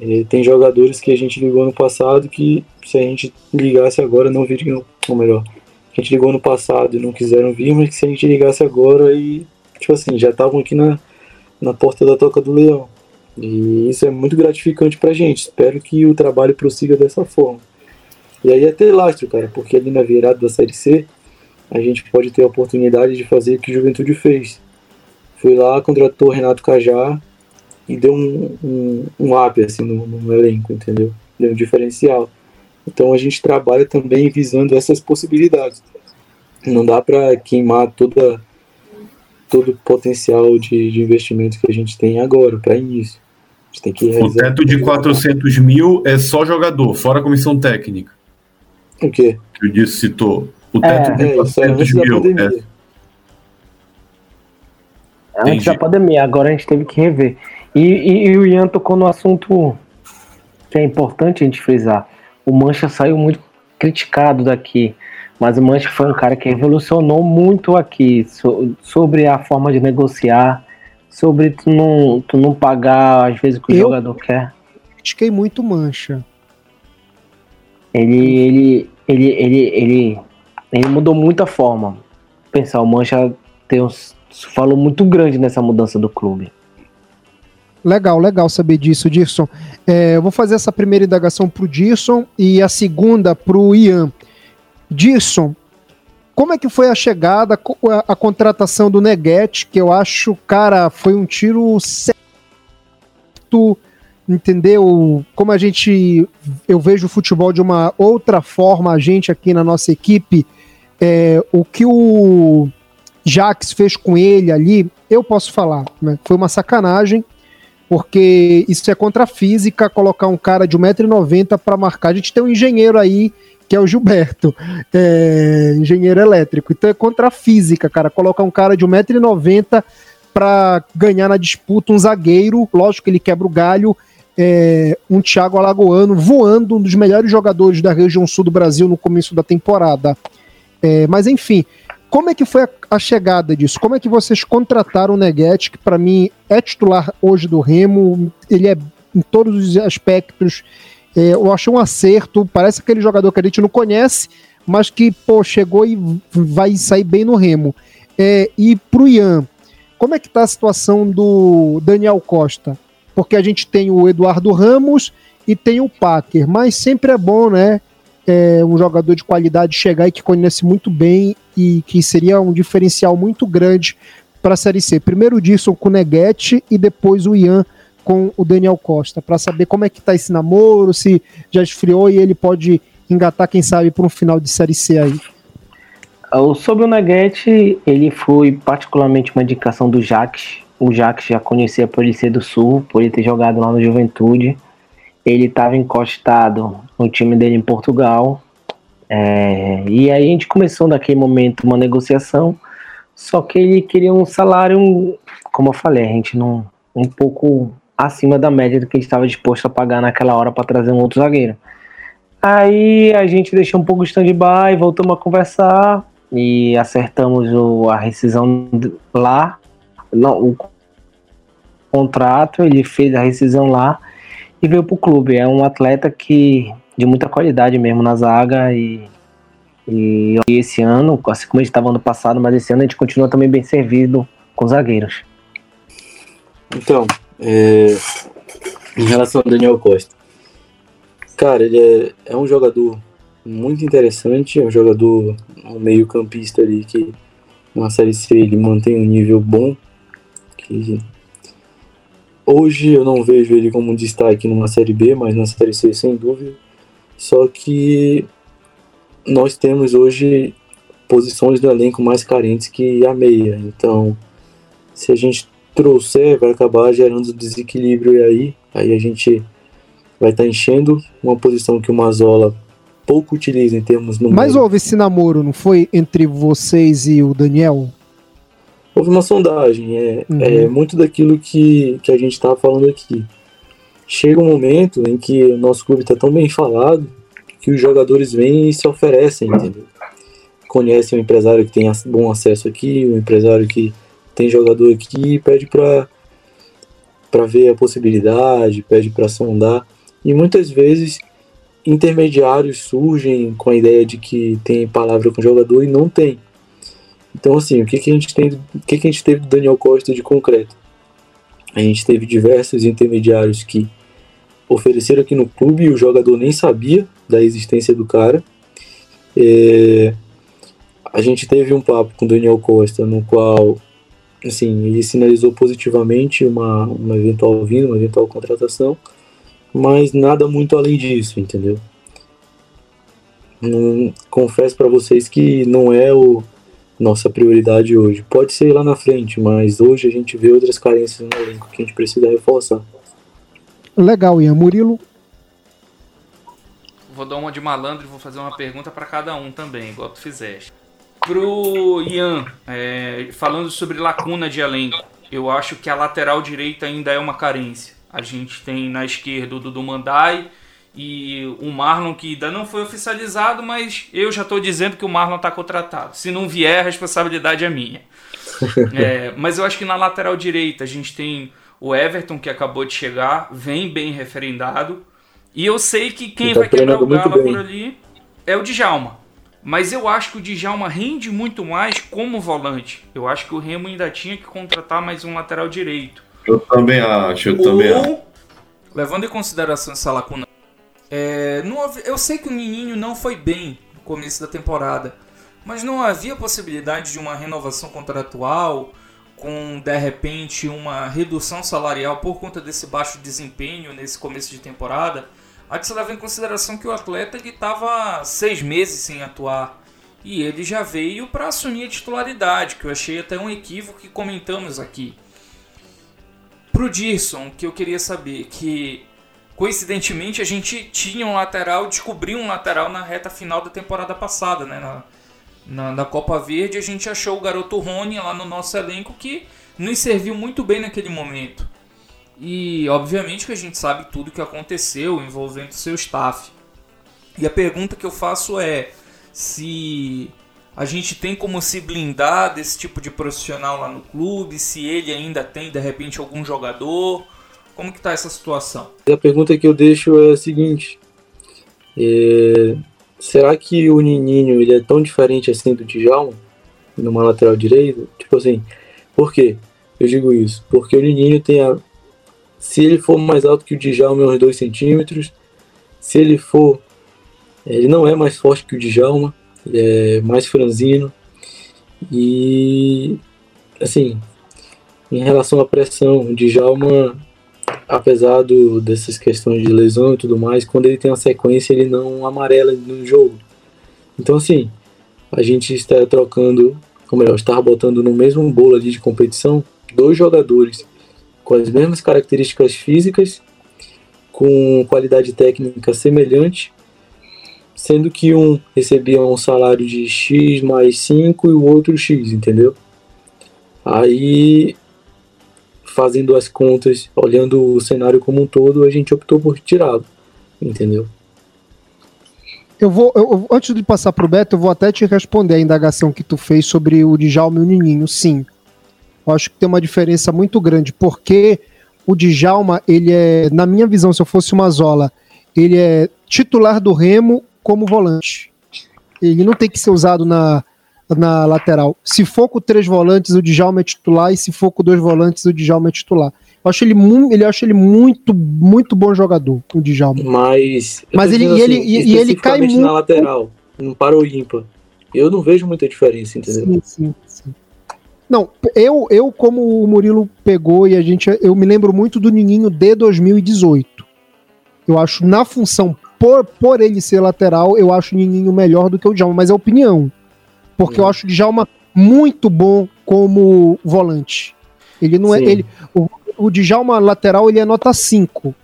é, tem jogadores que a gente ligou ano passado que se a gente ligasse agora não viriam, ou melhor, a gente ligou ano passado e não quiseram vir, mas que se a gente ligasse agora e, tipo assim, já estavam aqui na, na porta da toca do leão. E isso é muito gratificante pra gente. Espero que o trabalho prossiga dessa forma. E aí é ter lastro, cara, porque ali na virada da Série C, a gente pode ter a oportunidade de fazer o que Juventude fez. Foi lá, contratou Renato Cajá, e deu um, um, um up assim, no, no elenco, entendeu? Deu um diferencial. Então a gente trabalha também visando essas possibilidades. Não dá para queimar toda todo o potencial de, de, investimento que a gente tem agora, para início. A gente tem que o teto de 400 mil é só jogador, fora comissão técnica. O quê? Que o Disso citou. O teto é, de 400 é, mil. É. Antes Entendi. da pandemia, agora a gente teve que rever. E, e, e o Ian tocou no assunto que é importante a gente frisar. O Mancha saiu muito criticado daqui, mas o Mancha foi um cara que revolucionou muito aqui so, sobre a forma de negociar, sobre tu não, tu não pagar às vezes o que Eu o jogador quer. Critiquei muito o Mancha. Ele, ele, ele, ele, ele, ele mudou muito a forma. Pensar, o Mancha tem um falou muito grande nessa mudança do clube. Legal, legal saber disso, Dirson. É, eu vou fazer essa primeira indagação para o Dirson e a segunda para o Ian. Dirson, como é que foi a chegada, a, a contratação do Neguete, que eu acho, cara, foi um tiro certo, entendeu? Como a gente, eu vejo o futebol de uma outra forma, a gente aqui na nossa equipe, é, o que o Jax fez com ele ali, eu posso falar, né? foi uma sacanagem, porque isso é contra a física, colocar um cara de 1,90m para marcar. A gente tem um engenheiro aí, que é o Gilberto, é, engenheiro elétrico. Então é contra a física, cara, colocar um cara de 1,90m para ganhar na disputa um zagueiro, lógico que ele quebra o galho, é, um Thiago Alagoano voando, um dos melhores jogadores da região sul do Brasil no começo da temporada. É, mas enfim, como é que foi a, a, chegada disso? Como é que vocês contrataram o Neguete, que para mim é titular hoje do Remo? Ele é em todos os aspectos. É, eu achei um acerto. Parece aquele jogador que a gente não conhece, mas que pô, chegou e vai sair bem no Remo. É, e pro Ian, como é que tá a situação do Daniel Costa? Porque a gente tem o Eduardo Ramos e tem o Packer, mas sempre é bom, né? É, um jogador de qualidade chegar e que conhece muito bem e que seria um diferencial muito grande para a Série C. Primeiro o com o Neguete e depois o Ian com o Daniel Costa, para saber como é que tá esse namoro, se já esfriou e ele pode engatar, quem sabe, para um final de Série C aí. Sobre o Neguete, ele foi particularmente uma indicação do Jacques. O Jacques já conhecia por ele ser do Sul, por ele ter jogado lá no Juventude. Ele estava encostado no time dele em Portugal. É, e aí a gente começou naquele momento uma negociação, só que ele queria um salário, como eu falei, a gente não um pouco acima da média do que a gente estava disposto a pagar naquela hora para trazer um outro zagueiro. Aí a gente deixou um pouco de stand-by, voltamos a conversar e acertamos o, a rescisão lá, não, o contrato, ele fez a rescisão lá e veio pro clube. É um atleta que de muita qualidade mesmo na zaga e, e esse ano, assim como a gente estava ano passado, mas esse ano a gente continua também bem servido com zagueiros. Então, é, em relação ao Daniel Costa, cara, ele é, é um jogador muito interessante, é um jogador um meio campista ali que na Série C ele mantém um nível bom, que Hoje eu não vejo ele como um destaque numa Série B, mas na Série C sem dúvida. Só que nós temos hoje posições do elenco mais carentes que a meia. Então, se a gente trouxer, vai acabar gerando desequilíbrio aí. Aí a gente vai estar tá enchendo uma posição que o Mazola pouco utiliza em termos numéricos. Mas houve esse namoro, não foi entre vocês e o Daniel? houve uma sondagem. É, uhum. é muito daquilo que, que a gente estava falando aqui. Chega um momento em que o nosso clube está tão bem falado que os jogadores vêm e se oferecem, entendeu? Conhecem um empresário que tem bom acesso aqui, um empresário que tem jogador aqui e pede para para ver a possibilidade, pede para sondar. E muitas vezes intermediários surgem com a ideia de que tem palavra com o jogador e não tem. Então, assim, o que, que a gente tem, o que, que a gente teve do Daniel Costa de concreto? A gente teve diversos intermediários que ofereceram aqui no clube e o jogador nem sabia da existência do cara. É, a gente teve um papo com o Daniel Costa no qual assim, ele sinalizou positivamente uma, uma eventual vinda, uma eventual contratação, mas nada muito além disso, entendeu? Não, confesso para vocês que não é o nossa prioridade hoje. Pode ser lá na frente, mas hoje a gente vê outras carências no elenco que a gente precisa reforçar. Legal, Ian. Murilo? Vou dar uma de malandro e vou fazer uma pergunta para cada um também, igual tu fizeste. Pro Ian, é, falando sobre lacuna de elenco, eu acho que a lateral direita ainda é uma carência. A gente tem na esquerda o Dudu Mandai e o Marlon, que ainda não foi oficializado, mas eu já estou dizendo que o Marlon está contratado. Se não vier, a responsabilidade é minha. é, mas eu acho que na lateral direita a gente tem o Everton, que acabou de chegar, vem bem referendado. E eu sei que quem tá vai quebrar o galo por ali é o Djalma. Mas eu acho que o Djalma rende muito mais como volante. Eu acho que o Remo ainda tinha que contratar mais um lateral direito. Eu também acho, eu Ou, também acho. Levando em consideração essa lacuna, é, não, eu sei que o Nininho não foi bem no começo da temporada, mas não havia possibilidade de uma renovação contratual com de repente uma redução salarial por conta desse baixo desempenho nesse começo de temporada. Há que se levar em consideração que o atleta estava seis meses sem atuar e ele já veio para assumir a titularidade, que eu achei até um equívoco que comentamos aqui. Pro Dirson, que eu queria saber que coincidentemente a gente tinha um lateral, descobriu um lateral na reta final da temporada passada, né? Na, na, na Copa Verde a gente achou o garoto Rony lá no nosso elenco que nos serviu muito bem naquele momento. E obviamente que a gente sabe tudo que aconteceu envolvendo seu staff. E a pergunta que eu faço é se a gente tem como se blindar desse tipo de profissional lá no clube, se ele ainda tem de repente algum jogador, como que tá essa situação? A pergunta que eu deixo é a seguinte: é, será que o Nininho ele é tão diferente assim do Djalma numa lateral direita? Tipo assim, por quê? Eu digo isso porque o Nininho tem a se ele for mais alto que o Djalma, uns 2 centímetros. Se ele for. Ele não é mais forte que o Djalma, ele é mais franzino. E. Assim, em relação à pressão, o Djalma, apesar do, dessas questões de lesão e tudo mais, quando ele tem uma sequência, ele não amarela no jogo. Então, assim, a gente está trocando, ou melhor, está botando no mesmo bolo ali de competição dois jogadores com as mesmas características físicas, com qualidade técnica semelhante, sendo que um recebia um salário de X mais 5 e o outro X, entendeu? Aí, fazendo as contas, olhando o cenário como um todo, a gente optou por tirá-lo, entendeu? Eu vou, eu, antes de passar para o Beto, eu vou até te responder a indagação que tu fez sobre o Djalma e o Nininho. Sim, eu acho que tem uma diferença muito grande, porque o Djalma, ele é, na minha visão, se eu fosse uma Zola, ele é titular do Remo como volante. Ele não tem que ser usado na, na lateral. Se for com três volantes, o Djalma é titular, e se for com dois volantes, o Djalma é titular. Eu acho ele, ele, acho ele muito, muito bom jogador, o Djalma. Mas, Mas ele, assim, ele, e, ele cai muito... na lateral, não para o ímpar. Eu não vejo muita diferença, entendeu? Sim, sim. Não, eu, eu como o Murilo pegou e a gente, eu me lembro muito do Nininho de 2018. Eu acho na função por, por ele ser lateral, eu acho o Nininho melhor do que o Djalma, mas é opinião. Porque eu acho o Djalma muito bom como volante. Ele não é, Sim. é ele o, o Djalma lateral ele é nota 5.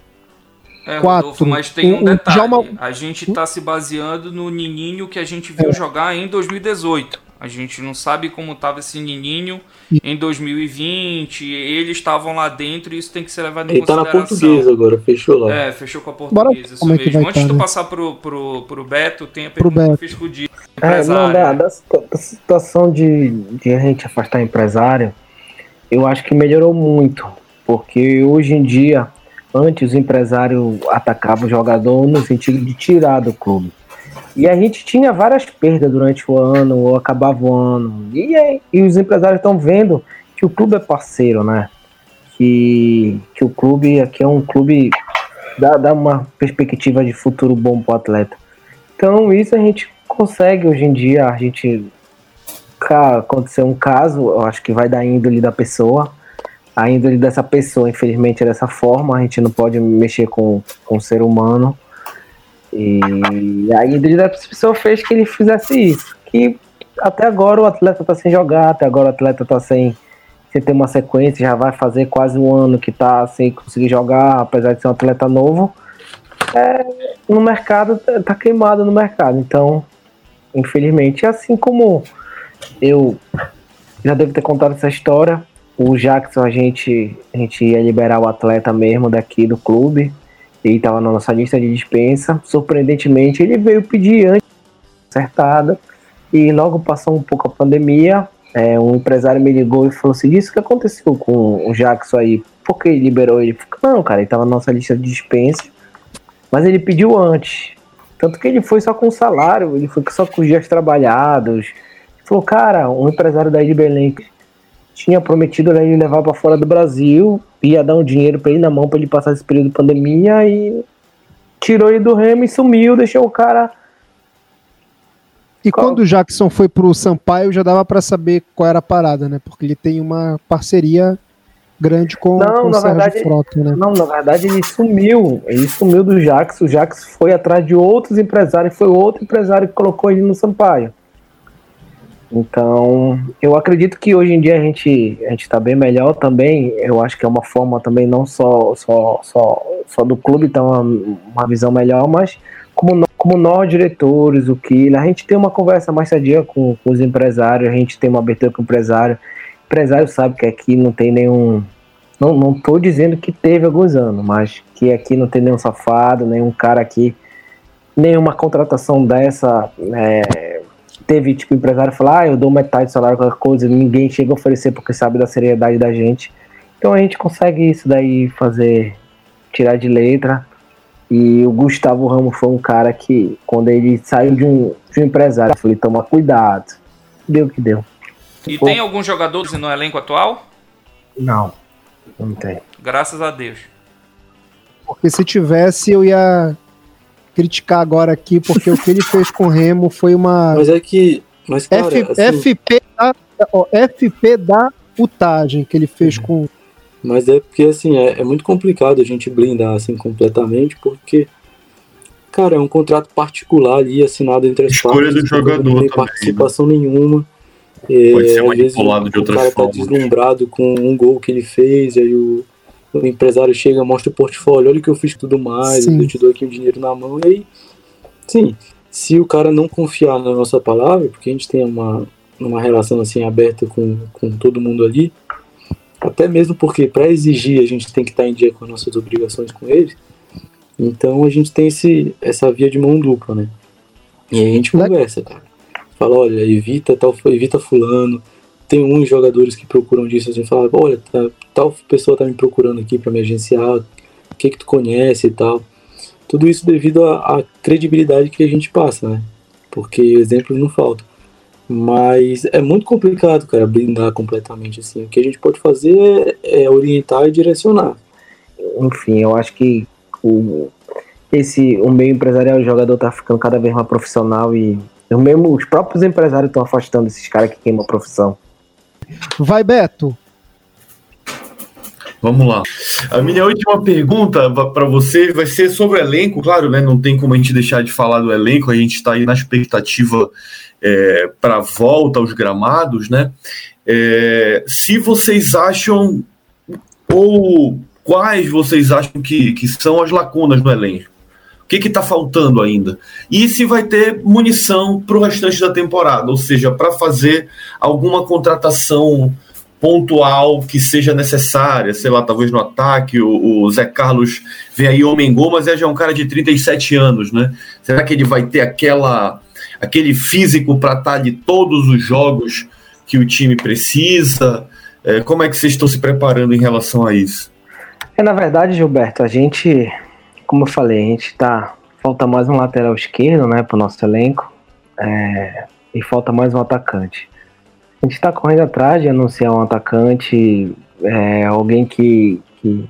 É, 4. Rodolfo, mas tem um o, detalhe. Djalma... A gente está se baseando no Nininho que a gente viu é. jogar em 2018. A gente não sabe como estava esse Nininho em 2020. Eles estavam lá dentro e isso tem que ser levado em Ele consideração. Ele tá na portuguesa agora, fechou lá. É, fechou com a portuguesa, isso é mesmo. Antes de tu né? passar pro, pro, pro Beto, tem a pergunta pro que eu fiz com o Di, é, não, da, da, da situação de, de a gente afastar empresário, eu acho que melhorou muito. Porque hoje em dia, antes o empresário atacava o jogador no sentido de tirar do clube. E a gente tinha várias perdas durante o ano, ou acabava o ano. E, e os empresários estão vendo que o clube é parceiro, né? Que, que o clube aqui é um clube dá, dá uma perspectiva de futuro bom para o atleta. Então isso a gente consegue hoje em dia, a gente acontecer um caso, eu acho que vai da índole da pessoa. A índole dessa pessoa, infelizmente, é dessa forma. A gente não pode mexer com, com o ser humano. E a índole dessa pessoa fez que ele fizesse isso. Que até agora o atleta tá sem jogar, até agora o atleta tá sem, sem ter uma sequência, já vai fazer quase um ano que tá sem conseguir jogar, apesar de ser um atleta novo. É, no mercado, tá queimado no mercado. Então, infelizmente, assim como eu já devo ter contado essa história. O Jackson, a gente, a gente ia liberar o atleta mesmo daqui do clube. Ele estava na nossa lista de dispensa. Surpreendentemente, ele veio pedir antes, acertada. E logo passou um pouco a pandemia. É, um empresário me ligou e falou assim: Isso que aconteceu com o Jackson aí? Por que ele liberou ele? Não, cara, ele estava na nossa lista de dispensa. Mas ele pediu antes. Tanto que ele foi só com salário, ele foi só com os dias trabalhados Falou, cara, um empresário daí de Belém tinha prometido ele levar para fora do Brasil, ia dar um dinheiro para ele na mão para ele passar esse período de pandemia e tirou ele do Remo e sumiu, deixou o cara. E qual... quando o Jackson foi pro Sampaio, já dava para saber qual era a parada, né? Porque ele tem uma parceria grande com, não, com o Sérgio verdade, Frota, né? Não, na verdade ele sumiu. Ele sumiu do Jackson. O Jackson foi atrás de outros empresários. Foi outro empresário que colocou ele no Sampaio. Então, eu acredito que hoje em dia a gente a gente está bem melhor também. Eu acho que é uma forma também não só só só, só do clube ter uma, uma visão melhor, mas como nós, como nós diretores, o que a gente tem uma conversa mais sadia com, com os empresários, a gente tem uma abertura com o empresário. O empresário sabe que aqui não tem nenhum não, não dizendo que teve alguns anos, mas que aqui não tem nenhum safado, nenhum cara aqui, nenhuma contratação dessa é, teve, tipo, empresário falar, ah, eu dou metade do salário, qualquer coisa, ninguém chega a oferecer porque sabe da seriedade da gente. Então a gente consegue isso daí fazer, tirar de letra. E o Gustavo Ramos foi um cara que, quando ele saiu de um, de um empresário, eu falei, toma cuidado. Deu o que deu. E Pô. tem alguns jogadores no elenco atual? Não, não tem. Graças a Deus. Porque se tivesse, eu ia criticar agora aqui, porque o que ele fez com o Remo foi uma. Mas é que. Mas, cara, F, assim... FP, da, ó, FP da putagem que ele fez com. Mas é porque, assim, é, é muito complicado a gente blindar assim completamente, porque. Cara, é um contrato particular ali assinado entre as Escolha partes. do jogador. Não tem também, participação né? nenhuma. É, Pode ser manipulado de outras formas. O cara tá deslumbrado com um gol que ele fez, aí o, o empresário chega, mostra o portfólio, olha o que eu fiz tudo mais, sim. eu te dou aqui o dinheiro na mão, e aí, sim, se o cara não confiar na nossa palavra, porque a gente tem uma, uma relação assim aberta com, com todo mundo ali, até mesmo porque para exigir a gente tem que estar em dia com as nossas obrigações com eles, então a gente tem esse, essa via de mão dupla, né? E aí a gente conversa, cara. Fala, olha, evita tal, evita fulano, tem uns jogadores que procuram disso, assim, falam, olha, tá, tal pessoa tá me procurando aqui para me agenciar, o que que tu conhece e tal. Tudo isso devido à, credibilidade que a gente passa, né? Porque exemplos não faltam. Mas é muito complicado, cara, blindar completamente assim. O que a gente pode fazer é, é orientar e direcionar. Enfim, eu acho que o, esse, o meio empresarial o jogador tá ficando cada vez mais profissional e mesmo, os próprios empresários estão afastando esses caras que queimam a profissão. Vai, Beto. Vamos lá. A minha última pergunta para você vai ser sobre o elenco, claro, né? Não tem como a gente deixar de falar do elenco, a gente está aí na expectativa é, para volta aos gramados, né? É, se vocês acham, ou quais vocês acham que, que são as lacunas no elenco? O que está faltando ainda? E se vai ter munição para o restante da temporada, ou seja, para fazer alguma contratação pontual que seja necessária, sei lá, talvez no ataque, o, o Zé Carlos vem aí homem gol, mas é já um cara de 37 anos, né? Será que ele vai ter aquela aquele físico para estar tá de todos os jogos que o time precisa? É, como é que vocês estão se preparando em relação a isso? É, na verdade, Gilberto, a gente como eu falei, a gente tá. Falta mais um lateral esquerdo, né, pro nosso elenco. É, e falta mais um atacante. A gente tá correndo atrás de anunciar um atacante, é, alguém que. que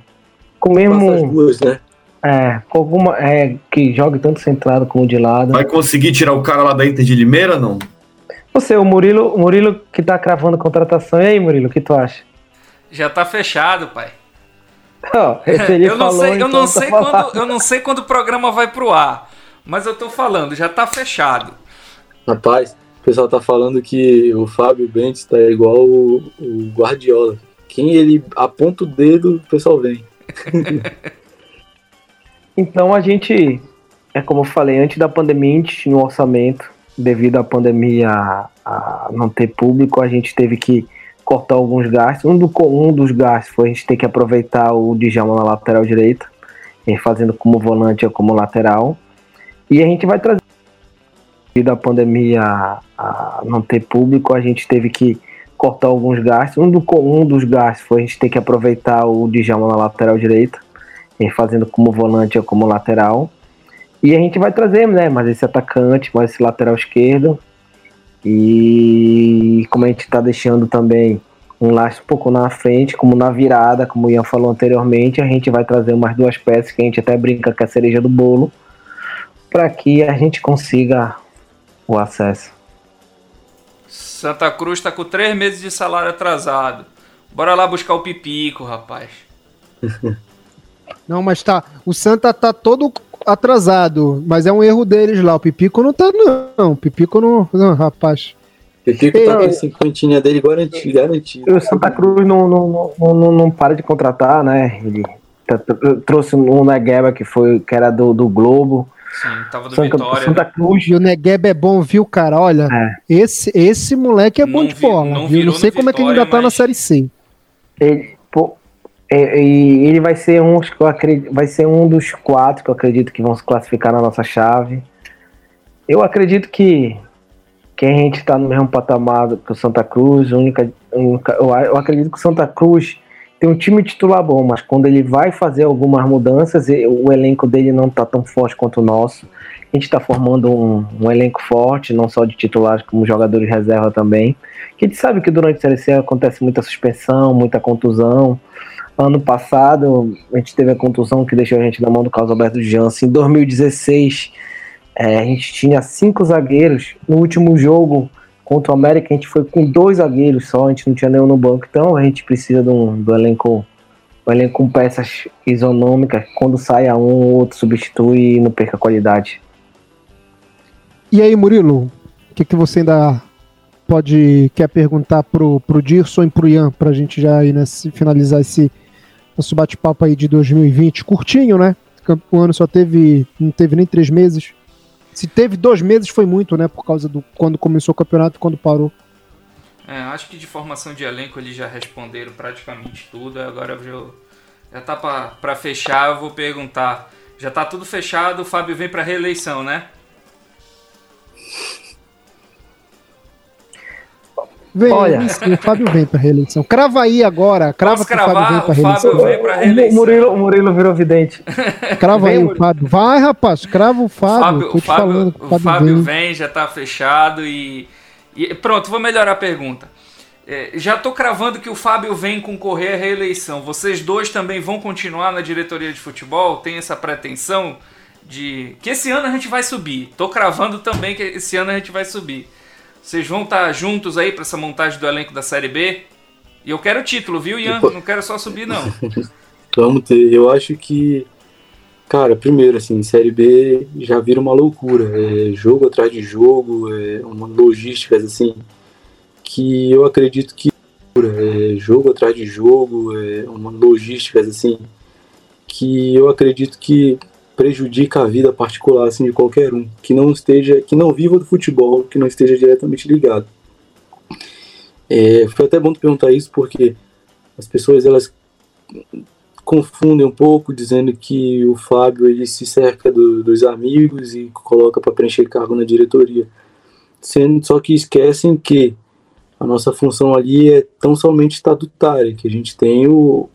com o mesmo. Duas, né? É, com alguma. É, que jogue tanto centrado como de lado. Vai conseguir tirar o cara lá da Inter de Limeira, não? Você, o Murilo, o Murilo que tá cravando contratação. E aí, Murilo, o que tu acha? Já tá fechado, pai. Oh, eu, não falou, sei, eu, então não tá sei falando. quando, eu não sei quando o programa vai pro ar, mas eu tô falando, já tá fechado. Rapaz, o pessoal tá falando que o Fábio Bentes tá igual o, o Guardiola. Quem ele aponta o dedo, o pessoal vem. Então a gente, é como eu falei, antes da pandemia a gente tinha um orçamento. Devido à pandemia a não ter público, a gente teve que cortar alguns gastos. Um, do, um dos gastos foi a gente ter que aproveitar o Djalma na lateral direita, fazendo como volante ou como lateral. E a gente vai trazer. Devido à pandemia a não ter público, a gente teve que cortar alguns gastos. Um, do, um dos gastos foi a gente ter que aproveitar o Djalma na lateral direita, fazendo como volante ou como lateral. E a gente vai trazer, né, mais esse atacante, mais esse lateral esquerdo. E como a gente está deixando também um laço um pouco na frente, como na virada, como o Ian falou anteriormente, a gente vai trazer umas duas peças que a gente até brinca com a cereja do bolo, para que a gente consiga o acesso. Santa Cruz tá com três meses de salário atrasado. Bora lá buscar o pipico, rapaz. Não, mas tá. O Santa tá todo atrasado, mas é um erro deles lá. O Pipico não tá, não. O Pipico não. Não, rapaz. Pipico tá com a cinquentinha dele garantido. garantido. O Santa Cruz não, não, não, não, não para de contratar, né? Ele tá- tá- trouxe um Negueba que foi que era do, do Globo. Sim, tava do Santa, Vitória. Santa? Cruz. E o Negueb é bom, viu, cara? Olha, É. esse, esse moleque é bom Não de vi- bola. não Não sei como é que ele ainda Vitória, tá na Série C. Ele, pô, e ele vai ser um acredito, vai ser um dos quatro que eu acredito que vão se classificar na nossa chave. Eu acredito que que a gente está no mesmo patamar que o Santa Cruz. Única, única- eu, eu acredito que o Santa Cruz tem um time titular bom, mas quando ele vai fazer algumas mudanças, o elenco dele não está tão forte quanto o nosso. A gente está formando um, um elenco forte, não só de titulares, como jogadores de reserva também. A gente sabe que durante a C acontece muita suspensão, muita contusão. Ano passado, a gente teve a contusão que deixou a gente na mão do Carlos Alberto Jansen. Em 2016, eh, a gente tinha cinco zagueiros. No último jogo contra o América, a gente foi com dois zagueiros só, a gente não tinha nenhum no banco. Então, a gente precisa de um, do elenco, um elenco com peças isonômicas. Quando saia um, o outro substitui e não perca qualidade. E aí, Murilo, o que, que você ainda pode quer perguntar pro, pro Dirson e pro Ian pra gente já aí nesse, finalizar esse nosso bate-papo aí de 2020? Curtinho, né? O ano só teve. não teve nem três meses. Se teve dois meses foi muito, né? Por causa do quando começou o campeonato e quando parou. É, acho que de formação de elenco eles já responderam praticamente tudo. Agora eu já tá pra fechar, eu vou perguntar. Já tá tudo fechado, o Fábio vem pra reeleição, né? Vem, Olha. sim, o Fábio vem pra reeleição. Crava aí agora, crava Posso que o Fábio vem cravar? pra O reeleição. Fábio vem pra O reeleição. Murilo, o Murilo virou vidente. Crava aí Vem, o Murilo. Fábio. Vai, rapaz, crava o O Fábio. Fábio, o Fábio- falando o Fábio vem. vem, já tá fechado e, e pronto, vou melhorar a pergunta. É, já tô cravando que o Fábio vem concorrer à reeleição. Vocês dois também vão continuar na diretoria de futebol? Tem essa pretensão de que esse ano a gente vai subir? Tô cravando também que esse ano a gente vai subir. Vocês vão estar juntos aí para essa montagem do elenco da Série B? E eu quero título, viu, Ian? Não quero só subir, não. Vamos ter. Eu acho que, cara, primeiro, assim, Série B já vira uma loucura. É jogo atrás de jogo, é uma logística, assim, que eu acredito que. É jogo atrás de jogo, é uma logística, assim, que eu acredito que prejudica a vida particular assim, de qualquer um que não esteja, que não viva do futebol, que não esteja diretamente ligado. É, foi até bom tu perguntar isso porque as pessoas elas confundem um pouco dizendo que o Fábio ele se cerca do- dos amigos e coloca para preencher cargo na diretoria, sendo só que esquecem que a nossa função ali é tão somente estatutária, que a gente tem o,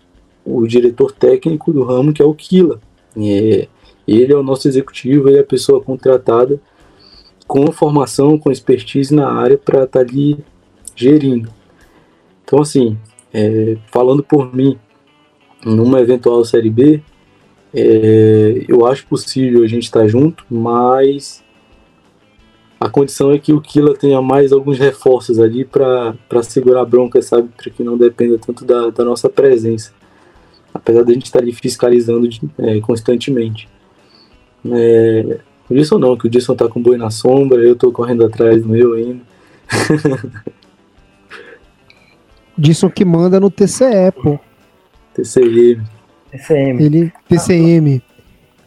o diretor técnico do ramo que é o Kila. É, ele é o nosso executivo, ele é a pessoa contratada com formação, com expertise na área para estar ali gerindo. Então, assim, é, falando por mim, numa eventual Série B, é, eu acho possível a gente estar junto, mas a condição é que o Kila tenha mais alguns reforços ali para segurar a bronca, sabe? Para que não dependa tanto da, da nossa presença. Apesar de a gente estar ali fiscalizando é, constantemente. É, o Disson não, que o Disson tá com boi na sombra, eu tô correndo atrás do meu ainda. Disson que manda no TCE, pô. TCM. TCM. Ele, TCM.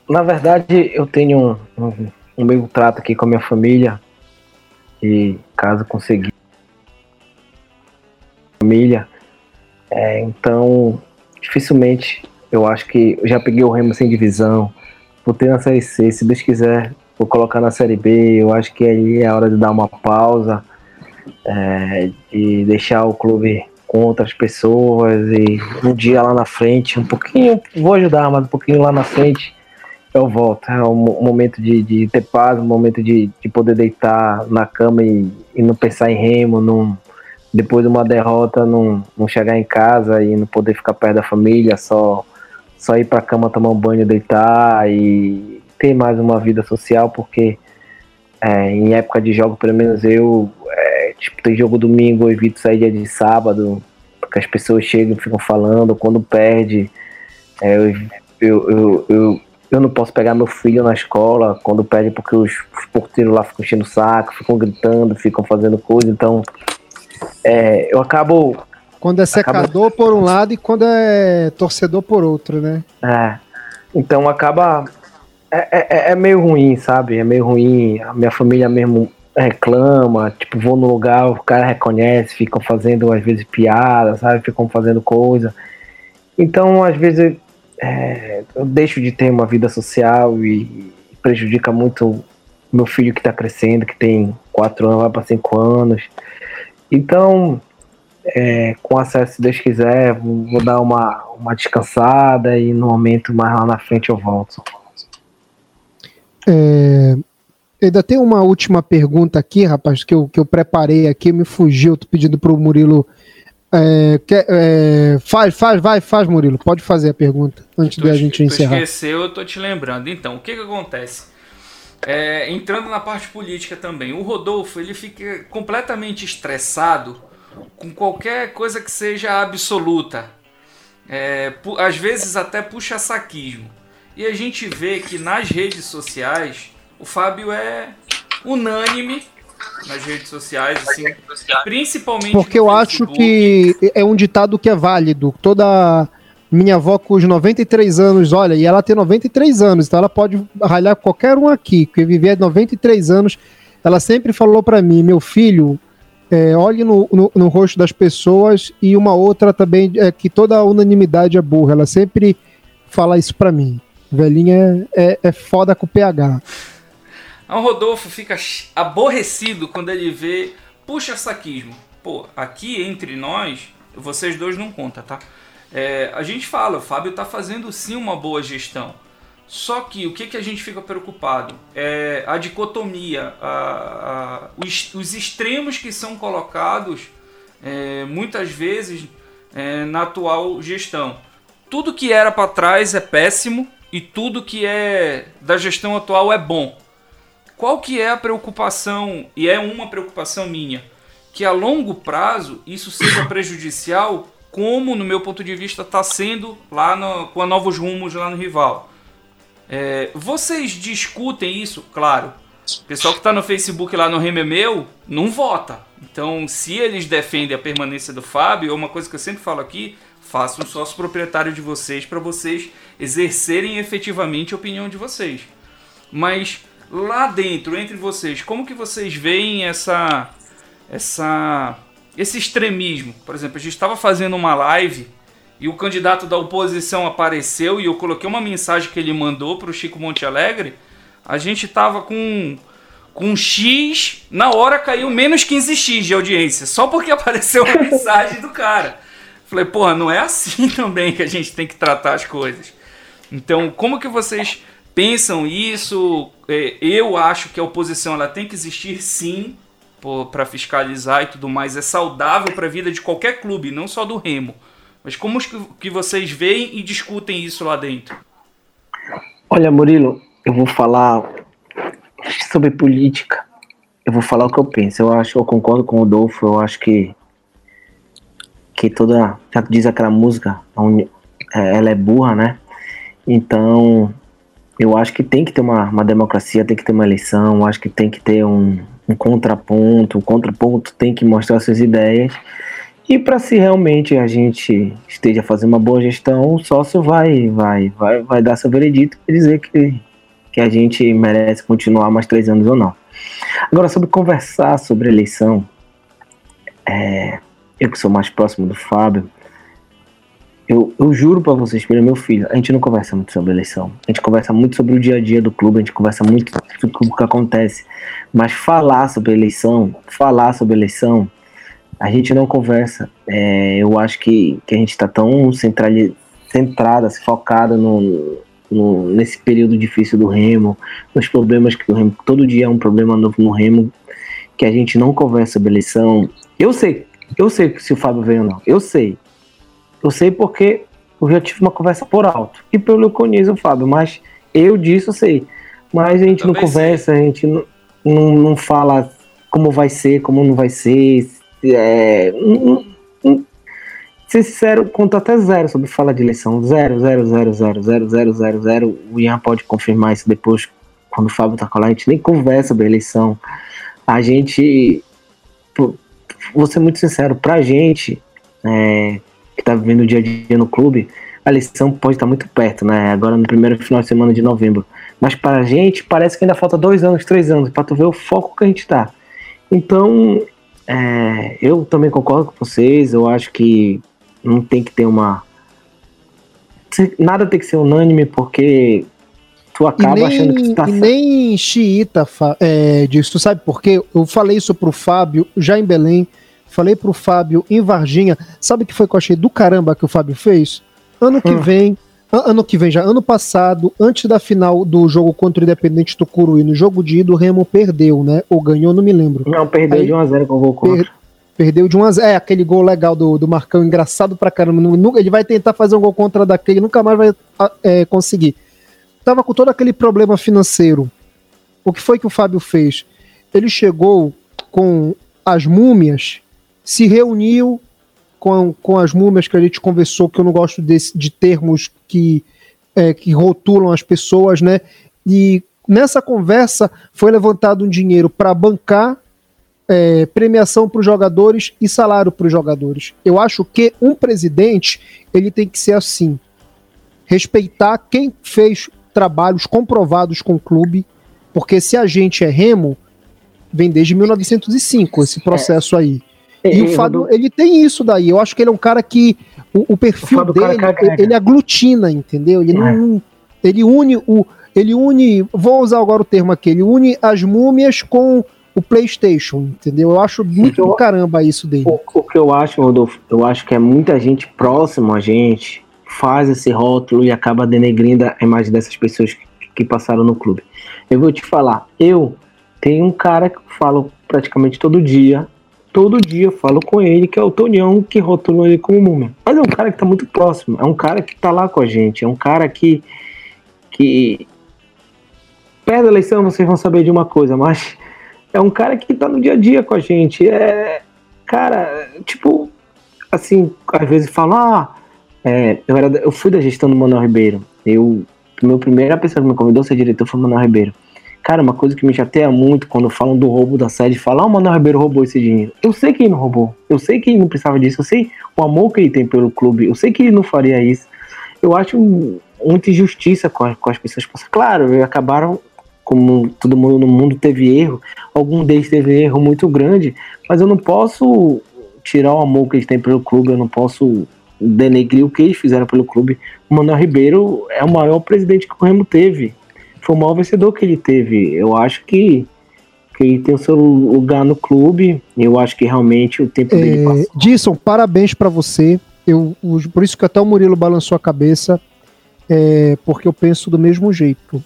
Na verdade, eu tenho um, um, um meio trato aqui com a minha família que caso conseguir família, é, então dificilmente eu acho que eu já peguei o Remo sem divisão, ter na Série C, se Deus quiser, vou colocar na Série B, eu acho que aí é a hora de dar uma pausa, é, de deixar o clube com outras pessoas e um dia lá na frente, um pouquinho, vou ajudar, mas um pouquinho lá na frente eu volto. É um momento de, de ter paz, um momento de, de poder deitar na cama e, e não pensar em remo, não, depois de uma derrota não, não chegar em casa e não poder ficar perto da família, só, só ir para a cama tomar um banho, deitar e ter mais uma vida social, porque é, em época de jogo, pelo menos eu, é, tipo, tem jogo domingo, eu evito sair dia de sábado, porque as pessoas chegam e ficam falando, quando perde, é, eu, eu, eu, eu eu não posso pegar meu filho na escola quando pede porque os, os porteiros lá ficam enchendo o saco, ficam gritando, ficam fazendo coisa. Então, é, eu acabo. Quando é secador acabo... por um lado e quando é torcedor por outro, né? É. Então acaba. É, é, é meio ruim, sabe? É meio ruim. A minha família mesmo reclama, tipo, vou no lugar, o cara reconhece, ficam fazendo às vezes piada, sabe? Ficam fazendo coisa. Então, às vezes, é, eu deixo de ter uma vida social e prejudica muito meu filho que está crescendo, que tem quatro anos, vai para cinco anos. Então, é, com acesso, se Deus quiser, vou dar uma, uma descansada e no momento mais lá na frente eu volto. É, ainda tem uma última pergunta aqui, rapaz, que eu, que eu preparei aqui, me fugiu, tô pedindo para o Murilo é, quer, é, faz, faz, vai, faz, Murilo. Pode fazer a pergunta antes de a gente encerrar. esqueceu, eu tô te lembrando. Então, o que que acontece? É, entrando na parte política também, o Rodolfo ele fica completamente estressado com qualquer coisa que seja absoluta. É, às vezes até puxa saquismo. E a gente vê que nas redes sociais o Fábio é unânime nas redes sociais, assim, principalmente. Porque eu acho que é um ditado que é válido. Toda minha avó com os 93 anos, olha, e ela tem 93 anos, então ela pode ralhar qualquer um aqui, que viver 93 anos. Ela sempre falou para mim, meu filho, é, olhe no, no, no, rosto das pessoas e uma outra também, é que toda unanimidade é burra. Ela sempre fala isso para mim. Velhinha é, é, é foda com o PH. O Rodolfo fica aborrecido quando ele vê puxa saquismo. Pô, aqui entre nós, vocês dois não conta, tá? É, a gente fala, o Fábio tá fazendo sim uma boa gestão. Só que o que, que a gente fica preocupado? É a dicotomia, a, a, os, os, extremos que são colocados é, muitas vezes é, na atual gestão. Tudo que era para trás é péssimo e tudo que é da gestão atual é bom. Qual que é a preocupação, e é uma preocupação minha, que a longo prazo isso seja prejudicial, como no meu ponto de vista está sendo lá no, com a Novos Rumos lá no Rival. É, vocês discutem isso? Claro. O pessoal que está no Facebook lá no Rememeu não vota. Então, se eles defendem a permanência do Fábio, é uma coisa que eu sempre falo aqui, façam um sócio proprietário de vocês para vocês exercerem efetivamente a opinião de vocês. Mas lá dentro, entre vocês, como que vocês veem essa, essa, esse extremismo? Por exemplo, a gente estava fazendo uma live e o candidato da oposição apareceu e eu coloquei uma mensagem que ele mandou para o Chico Monte Alegre. A gente estava com com X, na hora caiu menos 15x de audiência, só porque apareceu a mensagem do cara. Falei, porra, não é assim também que a gente tem que tratar as coisas. Então, como que vocês pensam isso. É, eu acho que a oposição ela tem que existir sim para fiscalizar e tudo mais. É saudável para a vida de qualquer clube, não só do Remo. Mas como que vocês veem e discutem isso lá dentro? Olha, Murilo, eu vou falar sobre política. eu vou falar o que eu penso. Eu acho, eu concordo com o Rodolfo, eu acho que que toda, já diz aquela música, é, ela é burra, né? Então, eu acho que tem que ter uma, uma democracia, tem que ter uma eleição, acho que tem que ter um, um contraponto, o contraponto tem que mostrar suas ideias. E para se realmente a gente esteja fazendo uma boa gestão, o sócio vai, vai, vai, vai dar seu veredito e dizer que, que a gente merece continuar mais três anos ou não. Agora, sobre conversar sobre eleição, é, eu que sou mais próximo do Fábio, eu, eu juro para vocês, pelo meu filho, a gente não conversa muito sobre eleição. A gente conversa muito sobre o dia a dia do clube, a gente conversa muito sobre o que acontece. Mas falar sobre eleição, falar sobre eleição, a gente não conversa. É, eu acho que, que a gente está tão centrada, focada no, no, nesse período difícil do Remo, nos problemas que o Remo, todo dia é um problema novo no Remo, que a gente não conversa sobre eleição. Eu sei, eu sei se o Fábio veio ou não, eu sei. Eu sei porque eu já tive uma conversa por alto. E pelo eu conheço o Fábio, mas eu disso eu sei. Mas a gente Também não conversa, sei. a gente não, não, não, fala como vai ser, como não vai ser. É, não, ser sincero, conta até zero sobre fala de eleição. Zero, zero, zero, zero, zero, zero, zero, zero. O Ian pode confirmar isso depois, quando o Fábio tá lá. A gente nem conversa sobre eleição. A gente. Vou ser muito sincero, pra gente. É, que está vivendo o dia a dia no clube, a eleição pode estar muito perto, né? Agora no primeiro final de semana de novembro. Mas para a gente parece que ainda falta dois anos, três anos, para tu ver o foco que a gente está. Então, é, eu também concordo com vocês. Eu acho que não tem que ter uma. Nada tem que ser unânime, porque tu acaba nem, achando que tu tá. E nem xiita é, disso, tu sabe por quê? Eu falei isso pro Fábio já em Belém. Falei pro Fábio em Varginha. Sabe o que foi que eu achei do caramba que o Fábio fez? Ano que hum. vem, ano que vem já, ano passado, antes da final do jogo contra o Independente do Curuí, no jogo de ida, o Remo perdeu, né? Ou ganhou, não me lembro. Não, perdeu Aí, de 1x0 com o gol contra. Per, perdeu de 1x0. É, aquele gol legal do, do Marcão, engraçado pra caramba. Ele vai tentar fazer um gol contra daquele, nunca mais vai é, conseguir. Tava com todo aquele problema financeiro. O que foi que o Fábio fez? Ele chegou com as múmias se reuniu com, com as múmias que a gente conversou, que eu não gosto desse, de termos que, é, que rotulam as pessoas, né? E nessa conversa foi levantado um dinheiro para bancar é, premiação para os jogadores e salário para os jogadores. Eu acho que um presidente ele tem que ser assim, respeitar quem fez trabalhos comprovados com o clube, porque se a gente é remo, vem desde 1905 esse processo aí. E, o Fábio, ele tem isso daí. Eu acho que ele é um cara que o, o perfil o dele, ele aglutina, entendeu? Ele não, é. ele une o ele une, vou usar agora o termo aqui, ele une as múmias com o PlayStation, entendeu? Eu acho muito eu, do caramba isso dele. O, o, que eu acho, Rodolfo, eu acho que é muita gente próxima a gente faz esse rótulo e acaba denegrindo a imagem dessas pessoas que, que passaram no clube. Eu vou te falar, eu tenho um cara que eu falo praticamente todo dia, todo dia falo com ele, que é o Tonião, que rotulou ele como múmia. Mas é um cara que tá muito próximo, é um cara que tá lá com a gente, é um cara que. que perto da eleição vocês vão saber de uma coisa, mas é um cara que tá no dia a dia com a gente. É. Cara, tipo, assim, às vezes falo, ah, é, eu, era, eu fui da gestão do Manuel Ribeiro. Eu, meu primeira pessoa que me convidou a ser diretor foi o Manuel Ribeiro. Cara, uma coisa que me chateia muito quando falam do roubo da sede, falam, ah, o Manuel Ribeiro roubou esse dinheiro. Eu sei que ele não roubou. Eu sei que ele não precisava disso. Eu sei o amor que ele tem pelo clube. Eu sei que ele não faria isso. Eu acho muita injustiça com, a, com as pessoas. Claro, acabaram, como todo mundo no mundo teve erro. Algum deles teve erro muito grande. Mas eu não posso tirar o amor que eles têm pelo clube. Eu não posso denegrir o que eles fizeram pelo clube. O Manuel Ribeiro é o maior presidente que o Remo teve foi o maior vencedor que ele teve. Eu acho que, que ele tem o seu lugar no clube. Eu acho que realmente o tempo é, dele passou. Disson, parabéns para você. Eu, por isso que até o Murilo balançou a cabeça, é, porque eu penso do mesmo jeito.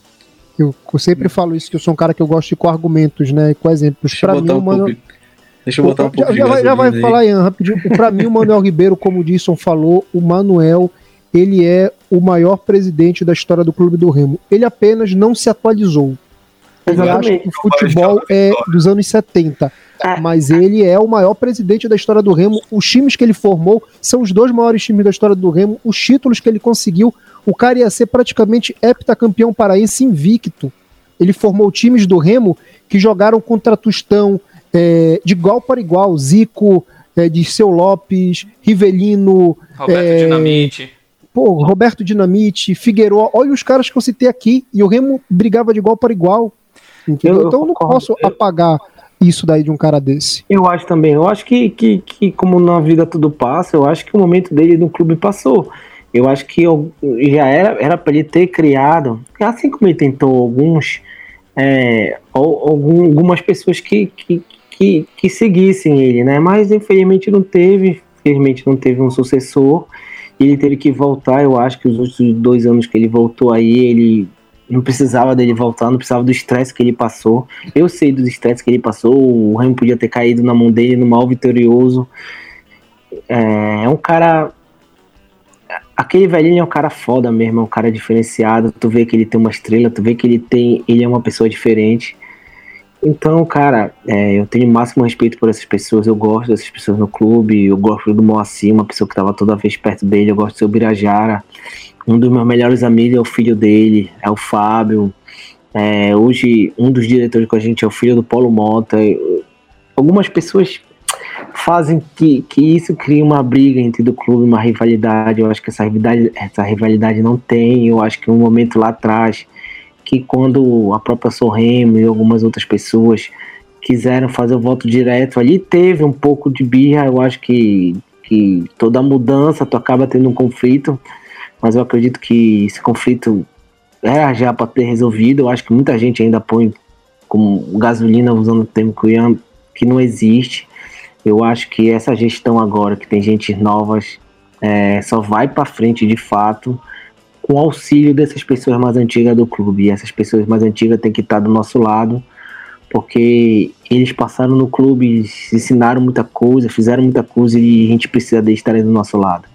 Eu, eu, sempre falo isso, que eu sou um cara que eu gosto de com argumentos, né? Com exemplos. Para mim, um mano. Deixa eu botar um pouco já, já, já vai falar, Ian, rapidinho. Para mim, o Manuel Ribeiro, como o Disson falou, o Manuel ele é o maior presidente da história do Clube do Remo. Ele apenas não se atualizou. Ele acha que o futebol é dos anos 70. É. Mas ele é o maior presidente da história do Remo. Os times que ele formou são os dois maiores times da história do Remo. Os títulos que ele conseguiu, o cara ia ser praticamente heptacampeão paraense invicto. Ele formou times do Remo que jogaram contra Tustão, é, de igual para igual. Zico, é, de Seu Lopes, Rivelino. Roberto é, Dinamite. Pô, Roberto Dinamite, Figueiredo. Olha os caras que eu citei aqui. E o Remo brigava de igual para igual. Entendeu? Eu, então eu não posso apagar isso daí de um cara desse. Eu acho também. Eu acho que, que, que, como na vida tudo passa, eu acho que o momento dele no clube passou. Eu acho que eu, já era era para ele ter criado, assim como ele tentou alguns, é, algumas pessoas que, que, que, que seguissem ele, né? Mas infelizmente não teve, infelizmente não teve um sucessor. Ele teve que voltar. Eu acho que os últimos dois anos que ele voltou aí, ele não precisava dele voltar, não precisava do estresse que ele passou. Eu sei dos estresse que ele passou, o Remo podia ter caído na mão dele no mal vitorioso. É, é um cara. Aquele velhinho é um cara foda mesmo, é um cara diferenciado. Tu vê que ele tem uma estrela, tu vê que ele tem. Ele é uma pessoa diferente. Então, cara, é, eu tenho o máximo respeito por essas pessoas. Eu gosto dessas pessoas no clube. Eu gosto do Moacir, uma pessoa que estava toda vez perto dele. Eu gosto do seu Birajara. Um dos meus melhores amigos é o filho dele, é o Fábio. É, hoje, um dos diretores com a gente é o filho do Paulo Mota. Algumas pessoas fazem que, que isso crie uma briga entre do clube, uma rivalidade. Eu acho que essa rivalidade, essa rivalidade não tem. Eu acho que um momento lá atrás, que quando a própria Sorremo e algumas outras pessoas quiseram fazer o voto direto, ali teve um pouco de birra. Eu acho que, que toda mudança tu acaba tendo um conflito mas eu acredito que esse conflito é já para ter resolvido. Eu acho que muita gente ainda põe como gasolina usando o termo que não existe. Eu acho que essa gestão agora, que tem gente novas, é, só vai para frente de fato com auxílio dessas pessoas mais antigas do clube. E essas pessoas mais antigas têm que estar do nosso lado, porque eles passaram no clube, ensinaram muita coisa, fizeram muita coisa e a gente precisa deles estarem do nosso lado.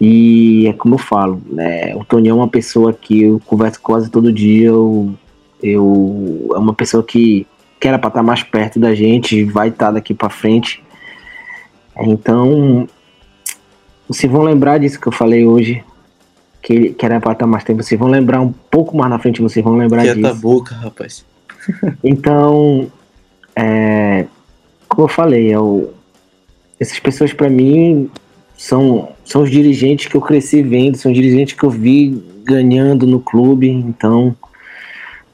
E é como eu falo, né? O Tony é uma pessoa que eu converso quase todo dia. Eu, eu é uma pessoa que, que era para estar mais perto da gente, vai estar daqui para frente. Então, vocês vão lembrar disso que eu falei hoje, que, que era para estar mais tempo. Vocês vão lembrar um pouco mais na frente, vocês vão lembrar Quieta disso. a boca, rapaz. então, é, como eu falei, eu, essas pessoas para mim são, são os dirigentes que eu cresci vendo, são os dirigentes que eu vi ganhando no clube, então.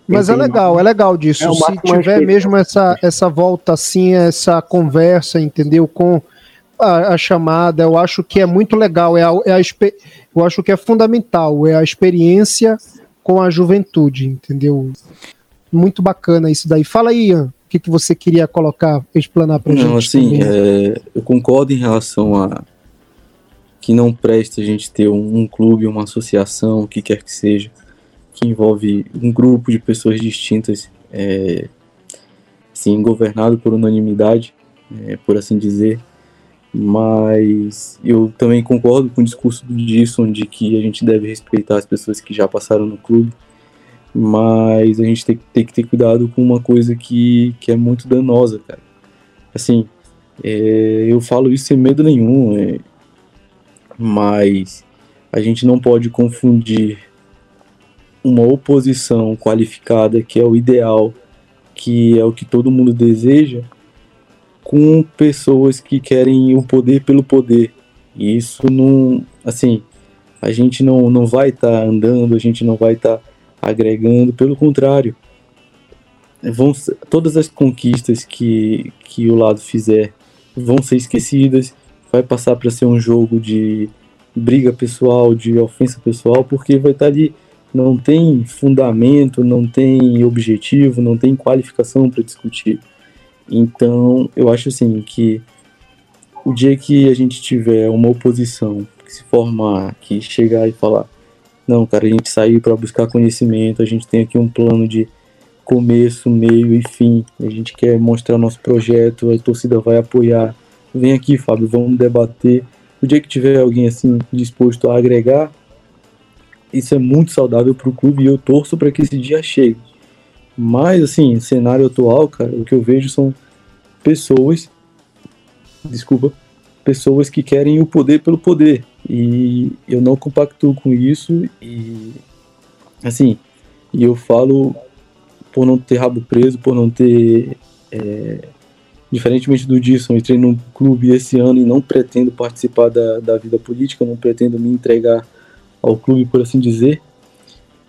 Mas é legal, é legal disso. É Se tiver mesmo essa, essa volta assim, essa conversa, entendeu? Com a, a chamada, eu acho que é muito legal. É a, é a, eu acho que é fundamental, é a experiência com a juventude, entendeu? Muito bacana isso daí. Fala aí, Ian, o que, que você queria colocar, explanar Não, gente? Não, assim, é, eu concordo em relação a que não presta a gente ter um, um clube, uma associação, o que quer que seja, que envolve um grupo de pessoas distintas, é, assim, governado por unanimidade, é, por assim dizer. Mas eu também concordo com o discurso do Disson de que a gente deve respeitar as pessoas que já passaram no clube, mas a gente tem, tem que ter cuidado com uma coisa que, que é muito danosa, cara. Assim, é, eu falo isso sem medo nenhum. É, mas a gente não pode confundir uma oposição qualificada, que é o ideal, que é o que todo mundo deseja, com pessoas que querem o poder pelo poder. E isso não, assim, a gente não, não vai estar tá andando, a gente não vai estar tá agregando, pelo contrário. Vão, todas as conquistas que, que o lado fizer vão ser esquecidas vai passar para ser um jogo de briga pessoal, de ofensa pessoal, porque vai estar tá ali, não tem fundamento, não tem objetivo, não tem qualificação para discutir. Então, eu acho assim que o dia que a gente tiver uma oposição que se formar, que chegar e falar, não, cara, a gente saiu para buscar conhecimento, a gente tem aqui um plano de começo, meio e fim, a gente quer mostrar nosso projeto, a torcida vai apoiar vem aqui, Fábio, vamos debater. O dia que tiver alguém assim disposto a agregar, isso é muito saudável para o clube e eu torço para que esse dia chegue. Mas, assim, cenário atual, cara, o que eu vejo são pessoas, desculpa, pessoas que querem o poder pelo poder. E eu não compactuo com isso e, assim, e eu falo por não ter rabo preso, por não ter. É, diferentemente do Disson, entrei num clube esse ano e não pretendo participar da, da vida política, não pretendo me entregar ao clube, por assim dizer,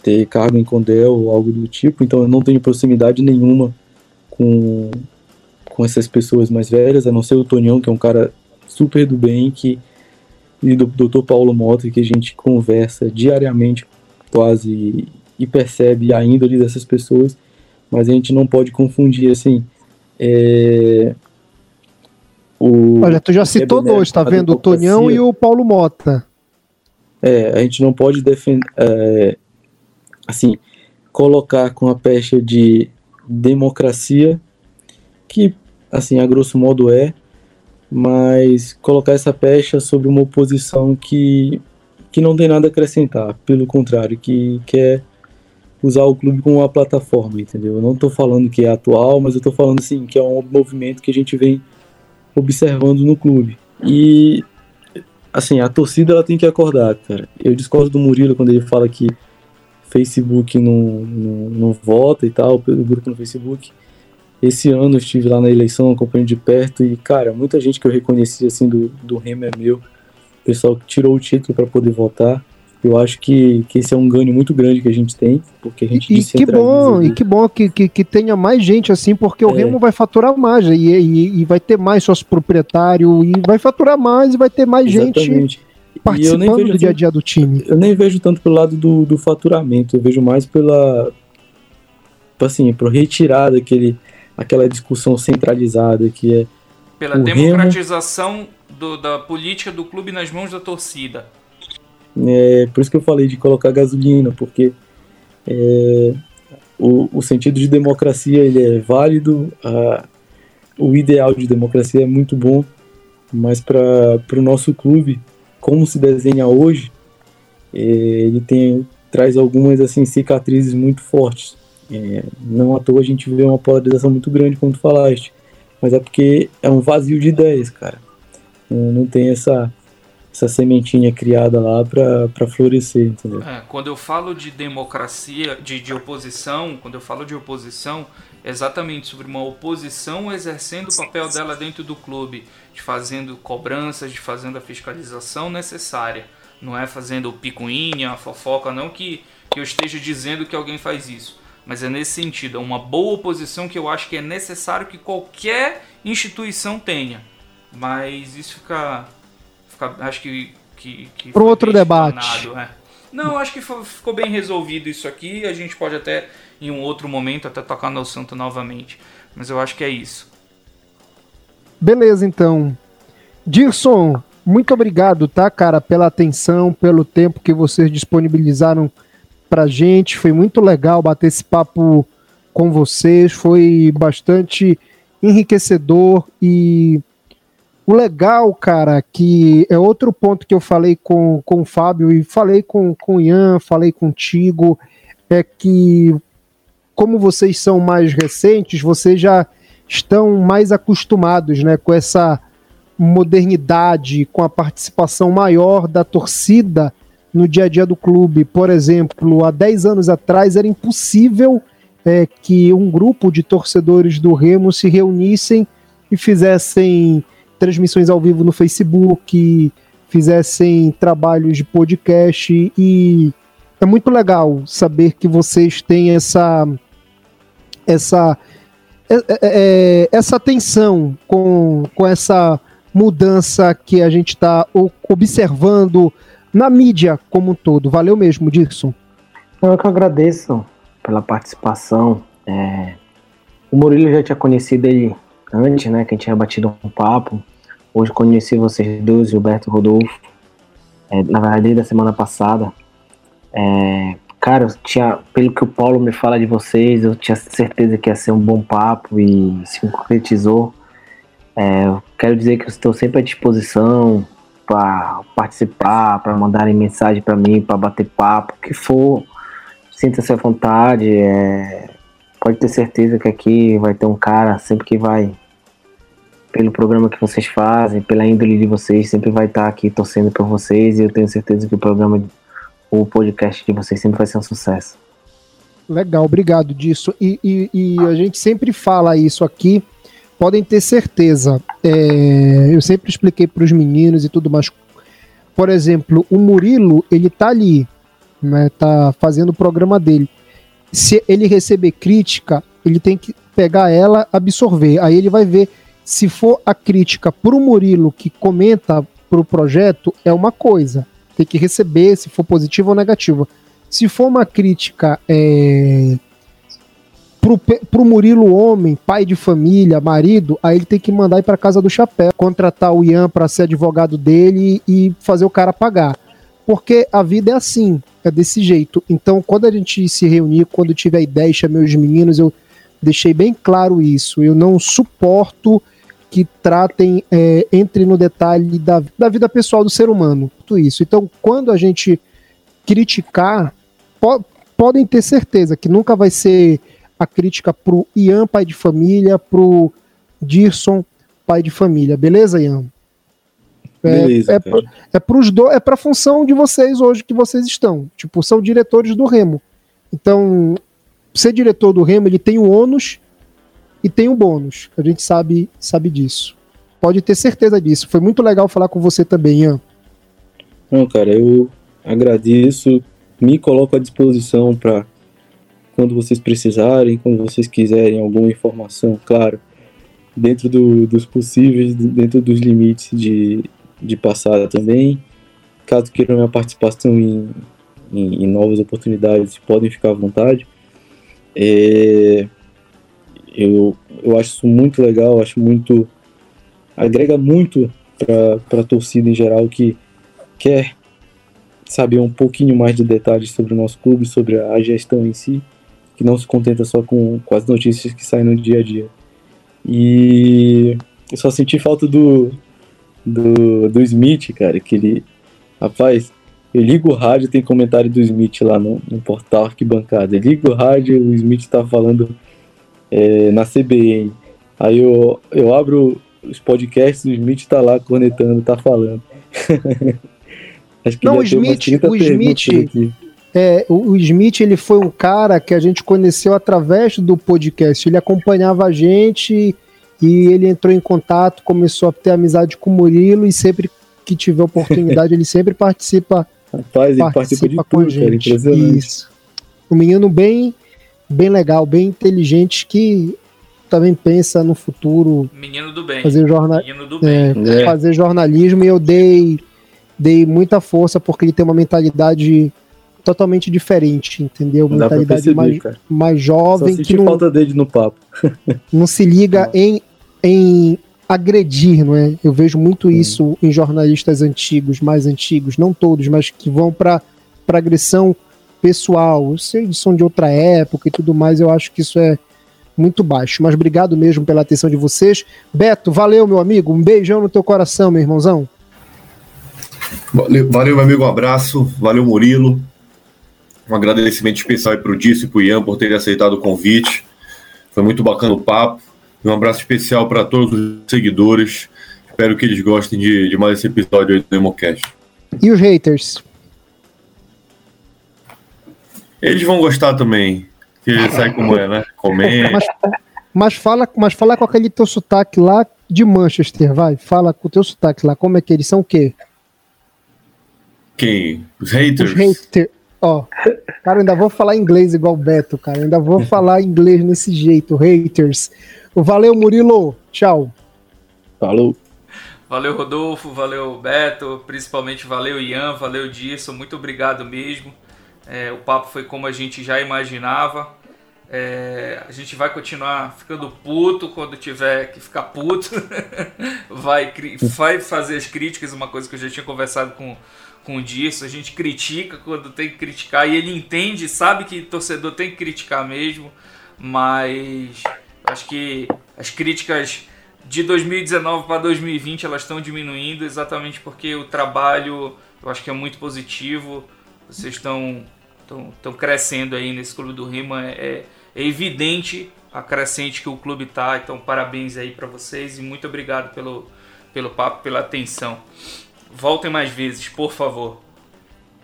ter cargo em Condel ou algo do tipo, então eu não tenho proximidade nenhuma com, com essas pessoas mais velhas, a não ser o Tonhão, que é um cara super do bem, que, e do Dr. Paulo Mota, que a gente conversa diariamente quase e percebe a índole dessas pessoas, mas a gente não pode confundir assim. É, o, Olha, tu já citou dois, tá vendo? O Tonhão e o Paulo Mota. É, a gente não pode defender. É, assim, colocar com a pecha de democracia, que, assim, a grosso modo é, mas colocar essa pecha sobre uma oposição que, que não tem nada a acrescentar, pelo contrário, que quer usar o clube como uma plataforma, entendeu? Eu não estou falando que é atual, mas eu estou falando assim que é um movimento que a gente vem observando no clube. E assim, a torcida ela tem que acordar, cara. Eu discordo do Murilo quando ele fala que Facebook não, não, não vota e tal, pelo grupo no Facebook. Esse ano eu estive lá na eleição, acompanhando de perto e, cara, muita gente que eu reconheci assim do, do Remo é meu. O pessoal que tirou o título para poder votar. Eu acho que, que esse é um ganho muito grande que a gente tem, porque a gente e, que bom, e que bom que, que, que, tenha mais gente assim, porque é. o Remo vai faturar mais e, e, e, vai ter mais sócio proprietário e vai faturar mais e vai ter mais Exatamente. gente participando do dia a dia do time. Eu nem vejo tanto pelo lado do, do faturamento, eu vejo mais pela assim, para retirar daquele aquela discussão centralizada que é pela democratização Remo... do, da política do clube nas mãos da torcida. É, por isso que eu falei de colocar gasolina, porque é, o, o, sentido de democracia ele é válido, a, o ideal de democracia é muito bom, mas para o nosso clube, como se desenha hoje, é, ele tem traz algumas assim cicatrizes muito fortes. É, não à toa a gente vê uma polarização muito grande, como tu falaste, mas é porque é um vazio de ideias, cara. Não, não tem essa essa sementinha criada lá para florescer, entendeu? É, quando eu falo de democracia, de, de oposição, quando eu falo de oposição, exatamente sobre uma oposição exercendo o papel dela dentro do clube, de fazendo cobranças, de fazendo a fiscalização necessária. Não é fazendo picuinha, fofoca, não que, que eu esteja dizendo que alguém faz isso. Mas é nesse sentido, é uma boa oposição que eu acho que é necessário que qualquer instituição tenha. Mas isso fica acho que. que, que Para outro debate. É. Não, acho que ficou bem resolvido isso aqui. A gente pode até, em um outro momento, até tocar no assunto novamente. Mas eu acho que é isso. Beleza, então. Dirson, muito obrigado, tá, cara, pela atenção, pelo tempo que vocês disponibilizaram pra gente. Foi muito legal bater esse papo com vocês. Foi bastante enriquecedor e o legal, cara, que é outro ponto que eu falei com, com o Fábio e falei com, com o Ian, falei contigo, é que como vocês são mais recentes, vocês já estão mais acostumados né, com essa modernidade, com a participação maior da torcida no dia a dia do clube. Por exemplo, há 10 anos atrás era impossível é, que um grupo de torcedores do Remo se reunissem e fizessem transmissões ao vivo no Facebook, fizessem trabalhos de podcast e é muito legal saber que vocês têm essa essa é, é, é essa atenção com, com essa mudança que a gente está observando na mídia como um todo. Valeu mesmo, Dirson. Eu que agradeço pela participação. É, o Murilo já tinha conhecido ele antes, né, que a gente tinha batido um papo. Hoje conheci vocês dois, Gilberto Rodolfo, é, na verdade, da semana passada. É, cara, eu tinha, pelo que o Paulo me fala de vocês, eu tinha certeza que ia ser um bom papo e se concretizou. É, eu quero dizer que eu estou sempre à disposição para participar, para mandarem mensagem para mim, para bater papo, o que for, sinta-se à vontade. É, pode ter certeza que aqui vai ter um cara sempre que vai pelo programa que vocês fazem, pela índole de vocês, sempre vai estar aqui torcendo por vocês e eu tenho certeza que o programa, o podcast de vocês sempre vai ser um sucesso. Legal, obrigado disso. E, e, e a gente sempre fala isso aqui, podem ter certeza. É, eu sempre expliquei para os meninos e tudo mais. Por exemplo, o Murilo, ele tá ali, né, tá fazendo o programa dele. Se ele receber crítica, ele tem que pegar ela, absorver. Aí ele vai ver se for a crítica para o Murilo que comenta para o projeto, é uma coisa. Tem que receber, se for positiva ou negativa. Se for uma crítica é, para o Murilo homem, pai de família, marido, aí ele tem que mandar ir para casa do chapéu, contratar o Ian para ser advogado dele e fazer o cara pagar. Porque a vida é assim, é desse jeito. Então, quando a gente se reunir, quando tiver ideia, chamei os meninos, eu deixei bem claro isso. Eu não suporto que tratem, é, entre no detalhe da, da vida pessoal do ser humano. Tudo isso. Então, quando a gente criticar, po podem ter certeza que nunca vai ser a crítica pro Ian, pai de família, pro Dirson, pai de família. Beleza, Ian? É, Beleza, é, pra, é, pros do, é pra função de vocês hoje que vocês estão. Tipo, são diretores do Remo. Então, ser diretor do Remo, ele tem o ônus e tem um bônus. A gente sabe, sabe disso. Pode ter certeza disso. Foi muito legal falar com você também, Ian. Não, cara, eu agradeço, me coloco à disposição para quando vocês precisarem, quando vocês quiserem alguma informação, claro, dentro do, dos possíveis, dentro dos limites de, de passar também. Caso queiram minha participação em, em, em novas oportunidades, podem ficar à vontade. É, eu, eu acho isso muito legal, acho muito. agrega muito para a torcida em geral que quer saber um pouquinho mais de detalhes sobre o nosso clube, sobre a gestão em si, que não se contenta só com, com as notícias que saem no dia a dia. E eu só senti falta do, do, do Smith, cara, que ele. Rapaz, eu ligo o rádio, tem comentário do Smith lá no, no portal Arquibancada. Eu ligo o rádio, o Smith tá falando é, na CBN. Aí eu, eu abro os podcasts, o Smith tá lá cornetando, tá falando. Acho que Não, o Smith, o Smith, é, o, o Smith ele foi um cara que a gente conheceu através do podcast. Ele acompanhava a gente e ele entrou em contato, começou a ter amizade com o Murilo e sempre que tiver oportunidade ele sempre participa. Rapaz, ele participa, de tudo, cara, impressionante. Isso. Um menino bem bem legal, bem inteligente, que também pensa no futuro. Menino do bem. Fazer, jornal, é, é. fazer jornalismo e eu dei, dei muita força porque ele tem uma mentalidade totalmente diferente, entendeu? Mentalidade perceber, mais, mais jovem. Só que não, falta dele no papo. não se liga em, em agredir, não é? Eu vejo muito isso em jornalistas antigos, mais antigos, não todos, mas que vão para agressão pessoal. Eu sei são de outra época e tudo mais, eu acho que isso é muito baixo. Mas obrigado mesmo pela atenção de vocês. Beto, valeu, meu amigo. Um beijão no teu coração, meu irmãozão. Valeu, valeu meu amigo. Um abraço. Valeu, Murilo. Um agradecimento especial para o Dício e para o Ian por terem aceitado o convite. Foi muito bacana o papo. E um abraço especial para todos os seguidores. Espero que eles gostem de, de mais esse episódio do Democast. E os haters? Eles vão gostar também. Que sabe como é, né? Comer. Mas, mas, fala, mas fala com aquele teu sotaque lá de Manchester, vai. Fala com o teu sotaque lá. Como é que eles são o quê? Quem? Os haters? Os haters. Ó, cara, eu ainda vou falar inglês igual o Beto, cara. Eu ainda vou falar inglês nesse jeito, haters. Valeu, Murilo. Tchau. Falou. Valeu, Rodolfo. Valeu, Beto. Principalmente valeu, Ian. Valeu, Dirson. Muito obrigado mesmo. É, o papo foi como a gente já imaginava. É, a gente vai continuar ficando puto quando tiver que ficar puto. vai, vai fazer as críticas, uma coisa que eu já tinha conversado com, com o Dirso. A gente critica quando tem que criticar e ele entende, sabe que torcedor tem que criticar mesmo. Mas acho que as críticas de 2019 para 2020 elas estão diminuindo exatamente porque o trabalho eu acho que é muito positivo. Vocês estão estão crescendo aí nesse clube do Rima. É, é evidente a crescente que o clube está. Então, parabéns aí para vocês e muito obrigado pelo, pelo papo, pela atenção. Voltem mais vezes, por favor.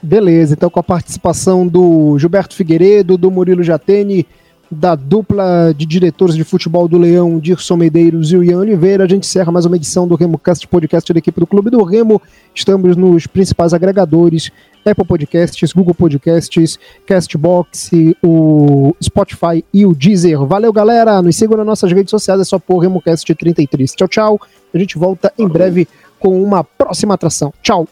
Beleza, então com a participação do Gilberto Figueiredo, do Murilo Jatene, da dupla de diretores de futebol do Leão, Dirson Medeiros e o Ian Oliveira, a gente encerra mais uma edição do RemoCast Podcast da equipe do Clube do Remo. Estamos nos principais agregadores, Apple Podcasts, Google Podcasts, Castbox, o Spotify e o Deezer. Valeu, galera! Nos sigam nas nossas redes sociais, é só por RemoCast 33. Tchau, tchau. A gente volta em breve com uma próxima atração. Tchau!